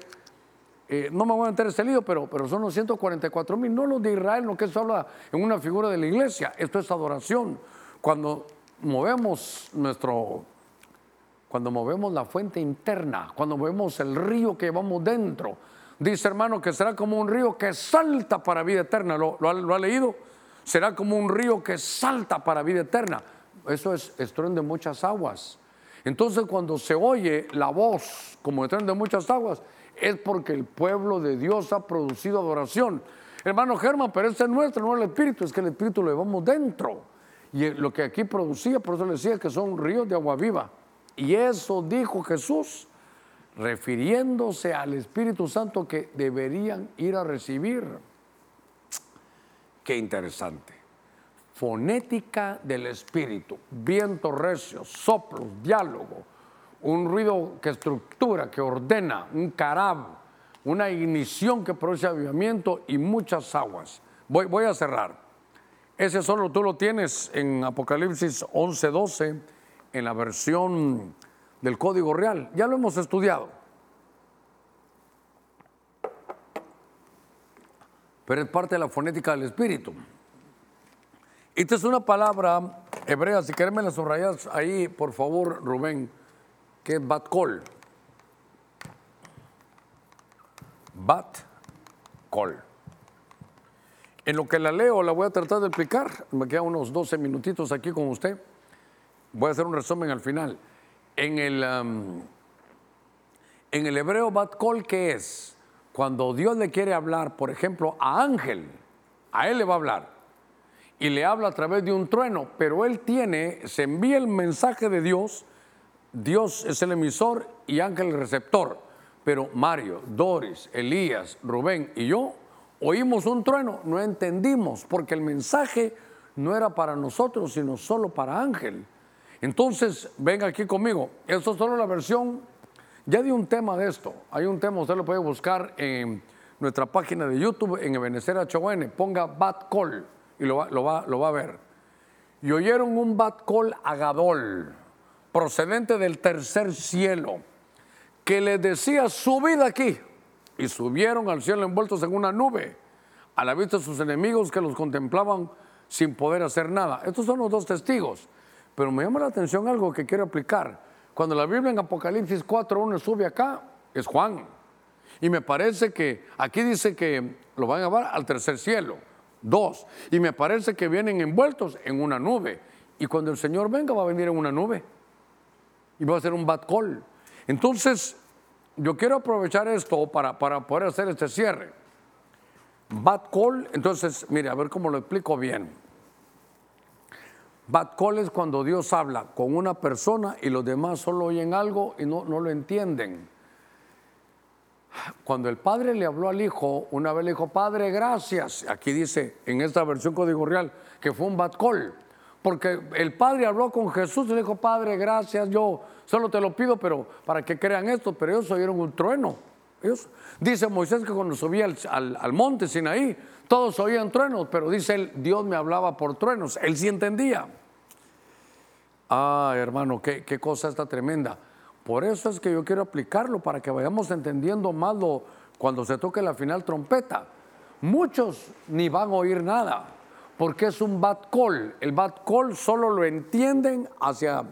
Speaker 1: eh, no me voy a meter este lío, pero, pero son los 144 mil, no los de Israel, lo que eso habla en una figura de la iglesia. Esto es adoración. Cuando movemos nuestro, cuando movemos la fuente interna, cuando movemos el río que vamos dentro, dice hermano que será como un río que salta para vida eterna. ¿Lo, lo ha leído? será como un río que salta para vida eterna. Eso es estruendo de muchas aguas. Entonces cuando se oye la voz como estruendo de muchas aguas, es porque el pueblo de Dios ha producido adoración. Hermano Germán, pero este es nuestro, no el Espíritu, es que el Espíritu lo llevamos dentro. Y lo que aquí producía, por eso le decía que son ríos de agua viva. Y eso dijo Jesús, refiriéndose al Espíritu Santo que deberían ir a recibir. Qué interesante. Fonética del espíritu, viento recio, soplos, diálogo, un ruido que estructura, que ordena, un carab, una ignición que produce avivamiento y muchas aguas. Voy, voy a cerrar. Ese solo tú lo tienes en Apocalipsis 11:12, en la versión del Código Real. Ya lo hemos estudiado. pero es parte de la fonética del espíritu. Esta es una palabra hebrea, si querés me la subrayas ahí, por favor, Rubén, que es bat-kol. Bat-kol. En lo que la leo, la voy a tratar de explicar. Me quedan unos 12 minutitos aquí con usted. Voy a hacer un resumen al final. En el, um, en el hebreo bat-kol, ¿qué es? Cuando Dios le quiere hablar, por ejemplo, a Ángel, a él le va a hablar y le habla a través de un trueno, pero él tiene, se envía el mensaje de Dios, Dios es el emisor y Ángel el receptor. Pero Mario, Doris, Elías, Rubén y yo oímos un trueno, no entendimos, porque el mensaje no era para nosotros, sino solo para Ángel. Entonces, venga aquí conmigo, esto es solo la versión ya di un tema de esto. Hay un tema, usted lo puede buscar en nuestra página de YouTube, en Ebenezer HON. Ponga Bat Call y lo va, lo, va, a ver. Y oyeron un Bat Call agadol, procedente del tercer cielo, que les decía: subid aquí. Y subieron al cielo envueltos en una nube, a la vista de sus enemigos que los contemplaban sin poder hacer nada. Estos son los dos testigos. Pero me llama la atención algo que quiero aplicar. Cuando la Biblia en Apocalipsis 4.1 sube acá, es Juan. Y me parece que aquí dice que lo van a llevar al tercer cielo. Dos. Y me parece que vienen envueltos en una nube. Y cuando el Señor venga va a venir en una nube. Y va a ser un bad call. Entonces, yo quiero aprovechar esto para, para poder hacer este cierre. Bad call, entonces, mire, a ver cómo lo explico bien. Bad call es cuando Dios habla con una persona y los demás solo oyen algo y no, no lo entienden. Cuando el padre le habló al hijo, una vez le dijo, Padre, gracias. Aquí dice en esta versión código real que fue un bad call. Porque el padre habló con Jesús y le dijo, Padre, gracias, yo solo te lo pido, pero para que crean esto, pero ellos oyeron un trueno. dice Moisés que cuando subía al, al, al monte Sinaí, todos oían truenos, pero dice él, Dios me hablaba por truenos. Él sí entendía. Ah, hermano, qué, qué cosa está tremenda. Por eso es que yo quiero aplicarlo para que vayamos entendiendo más lo, cuando se toque la final trompeta. Muchos ni van a oír nada, porque es un bad call. El bad call solo lo entienden hacia,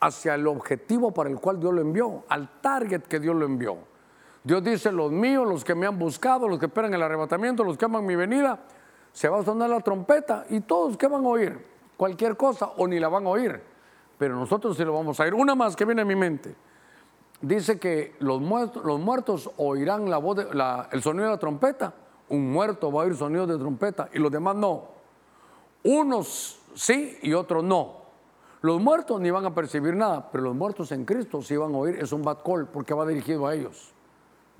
Speaker 1: hacia el objetivo para el cual Dios lo envió, al target que Dios lo envió. Dios dice, los míos, los que me han buscado, los que esperan el arrebatamiento, los que aman mi venida, se va a sonar la trompeta y todos que van a oír cualquier cosa o ni la van a oír, pero nosotros sí lo vamos a oír. Una más que viene a mi mente. Dice que los muertos, oirán la voz el sonido de la trompeta. Un muerto va a oír sonido de trompeta y los demás no. Unos sí y otros no. Los muertos ni van a percibir nada, pero los muertos en Cristo sí van a oír. Es un bad call porque va dirigido a ellos.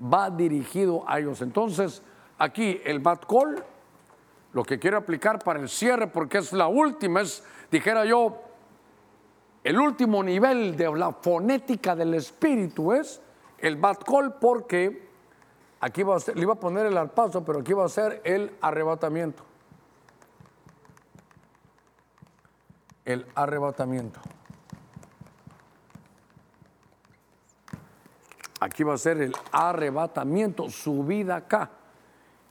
Speaker 1: Va dirigido a ellos. Entonces, aquí el bad call, lo que quiero aplicar para el cierre, porque es la última, es, dijera yo, el último nivel de la fonética del espíritu es el bad call, porque aquí va a ser, le iba a poner el arpazo, pero aquí va a ser el arrebatamiento. El arrebatamiento. Aquí va a ser el arrebatamiento, subida acá.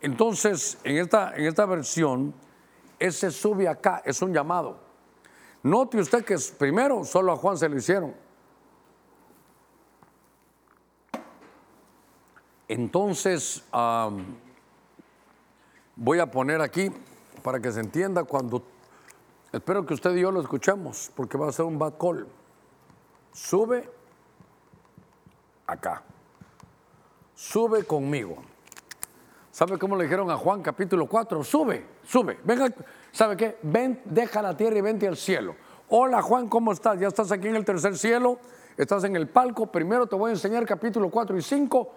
Speaker 1: Entonces, en esta, en esta versión, ese sube acá es un llamado. Note usted que primero solo a Juan se lo hicieron. Entonces, voy a poner aquí para que se entienda cuando Espero que usted y yo lo escuchemos, porque va a ser un bad call. Sube acá. Sube conmigo. ¿Sabe cómo le dijeron a Juan capítulo 4? Sube, sube. Venga, ¿sabe qué? Ven, deja la tierra y vente al cielo. Hola Juan, ¿cómo estás? Ya estás aquí en el tercer cielo, estás en el palco. Primero te voy a enseñar capítulo 4 y 5,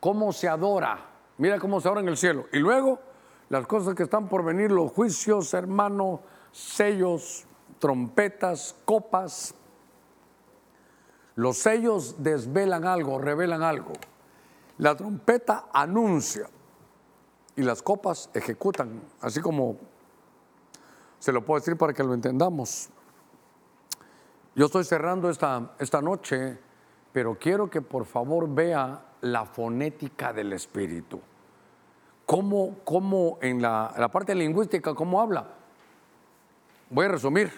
Speaker 1: cómo se adora. Mira cómo se adora en el cielo. Y luego, las cosas que están por venir, los juicios, hermano, sellos, trompetas, copas. Los sellos desvelan algo, revelan algo. La trompeta anuncia y las copas ejecutan, así como se lo puedo decir para que lo entendamos. Yo estoy cerrando esta, esta noche, pero quiero que por favor vea la fonética del espíritu. Cómo, cómo en la, la parte lingüística, cómo habla. Voy a resumir,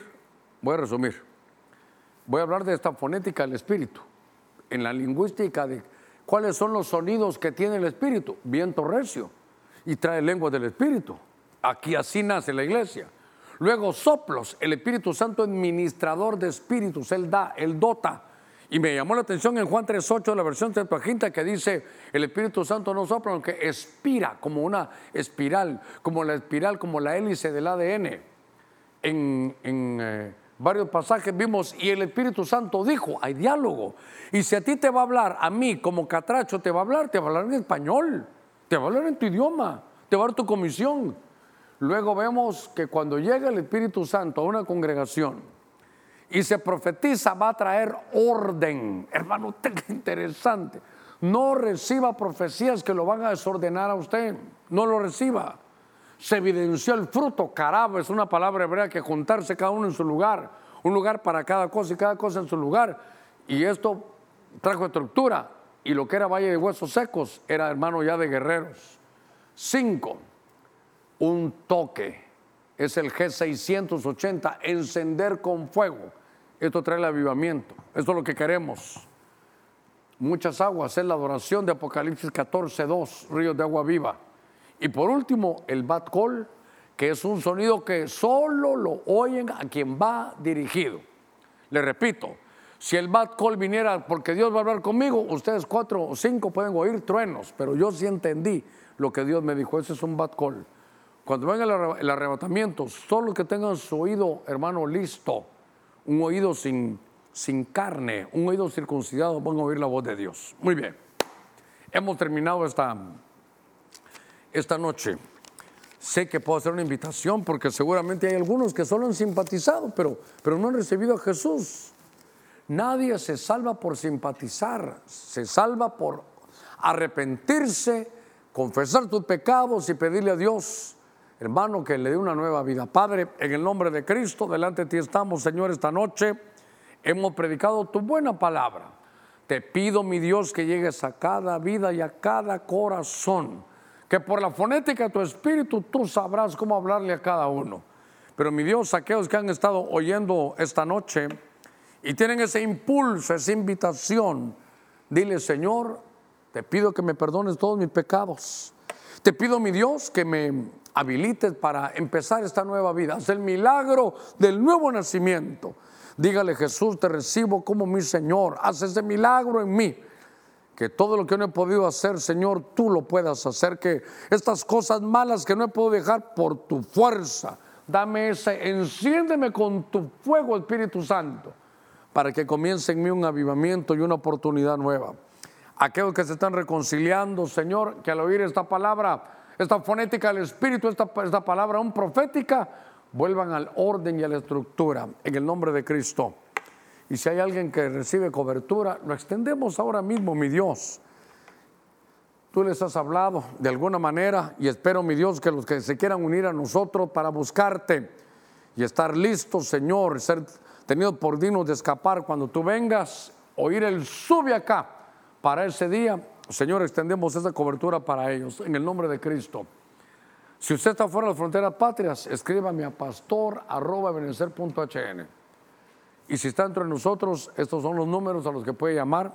Speaker 1: voy a resumir. Voy a hablar de esta fonética del espíritu, en la lingüística de cuáles son los sonidos que tiene el espíritu. Viento recio y trae lengua del espíritu. Aquí así nace la iglesia. Luego soplos, el Espíritu Santo administrador de espíritus, Él da, Él dota. Y me llamó la atención en Juan 3.8 de la versión Septuaginta que dice, el Espíritu Santo no sopla, aunque expira como una espiral, como la espiral, como la hélice del ADN en, eh, varios pasajes vimos, y el Espíritu Santo dijo, hay diálogo. Y si a ti te va a hablar, a mí como catracho te va a hablar, te va a hablar en español, te va a hablar en tu idioma, te va a dar tu comisión. Luego vemos que cuando llega el Espíritu Santo a una congregación y se profetiza, va a traer orden. Hermano, [laughs] interesante. No reciba profecías que lo van a desordenar a usted. No lo reciba se evidenció el fruto. Caraba es una palabra hebrea que juntarse cada uno en su lugar, un lugar para cada cosa y cada cosa en su lugar. Y esto trajo estructura. Y lo que era Valle de Huesos Secos era hermano ya de guerreros. Cinco, un toque. Es el G680, encender con fuego. Esto trae el avivamiento. Esto es lo que queremos. Muchas aguas es la adoración de Apocalipsis 14, 2, ríos de agua viva. Y por último, el bat call, que es un sonido que solo lo oyen a quien va dirigido. Le repito, si el bat call viniera porque Dios va a hablar conmigo, ustedes cuatro o cinco pueden oír truenos, pero yo sí entendí lo que Dios me dijo. Ese es un bat call. Cuando venga el arrebatamiento, solo que tengan su oído, hermano, listo, un oído sin, sin carne, un oído circuncidado, van a oír la voz de Dios. Muy bien. Hemos terminado esta esta noche. Sé que puedo hacer una invitación porque seguramente hay algunos que solo han simpatizado, pero, pero no han recibido a Jesús. Nadie se salva por simpatizar, se salva por arrepentirse, confesar tus pecados y pedirle a Dios, hermano, que le dé una nueva vida. Padre, en el nombre de Cristo, delante de ti estamos, Señor, esta noche. Hemos predicado tu buena palabra. Te pido, mi Dios, que llegues a cada vida y a cada corazón que por la fonética de tu espíritu tú sabrás cómo hablarle a cada uno. Pero mi Dios, aquellos que han estado oyendo esta noche y tienen ese impulso, esa invitación, dile, Señor, te pido que me perdones todos mis pecados. Te pido, mi Dios, que me habilites para empezar esta nueva vida. Haz el milagro del nuevo nacimiento. Dígale, Jesús, te recibo como mi Señor. Haz ese milagro en mí que todo lo que no he podido hacer, Señor, tú lo puedas hacer, que estas cosas malas que no he podido dejar por tu fuerza, Dame ese, enciéndeme con tu fuego, Espíritu Santo, para que comience en mí un avivamiento y una oportunidad nueva. Aquellos que se están reconciliando, Señor, que al oír esta palabra, esta fonética del Espíritu, esta, esta palabra aún profética, vuelvan al orden y a la estructura, en el nombre de Cristo. Y si hay alguien que recibe cobertura, lo extendemos ahora mismo, mi Dios. Tú les has hablado de alguna manera y espero, mi Dios, que los que se quieran unir a nosotros para buscarte y estar listos, Señor, ser tenidos por dignos de escapar cuando tú vengas, oír el sube acá para ese día, Señor, extendemos esa cobertura para ellos en el nombre de Cristo. Si usted está fuera de las fronteras patrias, escríbame a pastor y si está entre nosotros, estos son los números a los que puede llamar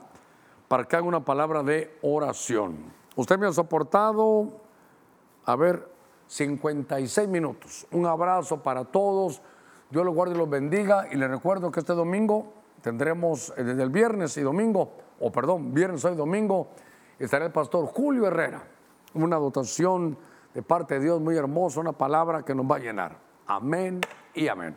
Speaker 1: para que haga una palabra de oración. Usted me ha soportado, a ver, 56 minutos. Un abrazo para todos. Dios los guarde y los bendiga. Y le recuerdo que este domingo tendremos, eh, desde el viernes y domingo, o perdón, viernes hoy domingo, estará el pastor Julio Herrera. Una dotación de parte de Dios muy hermosa, una palabra que nos va a llenar. Amén y amén.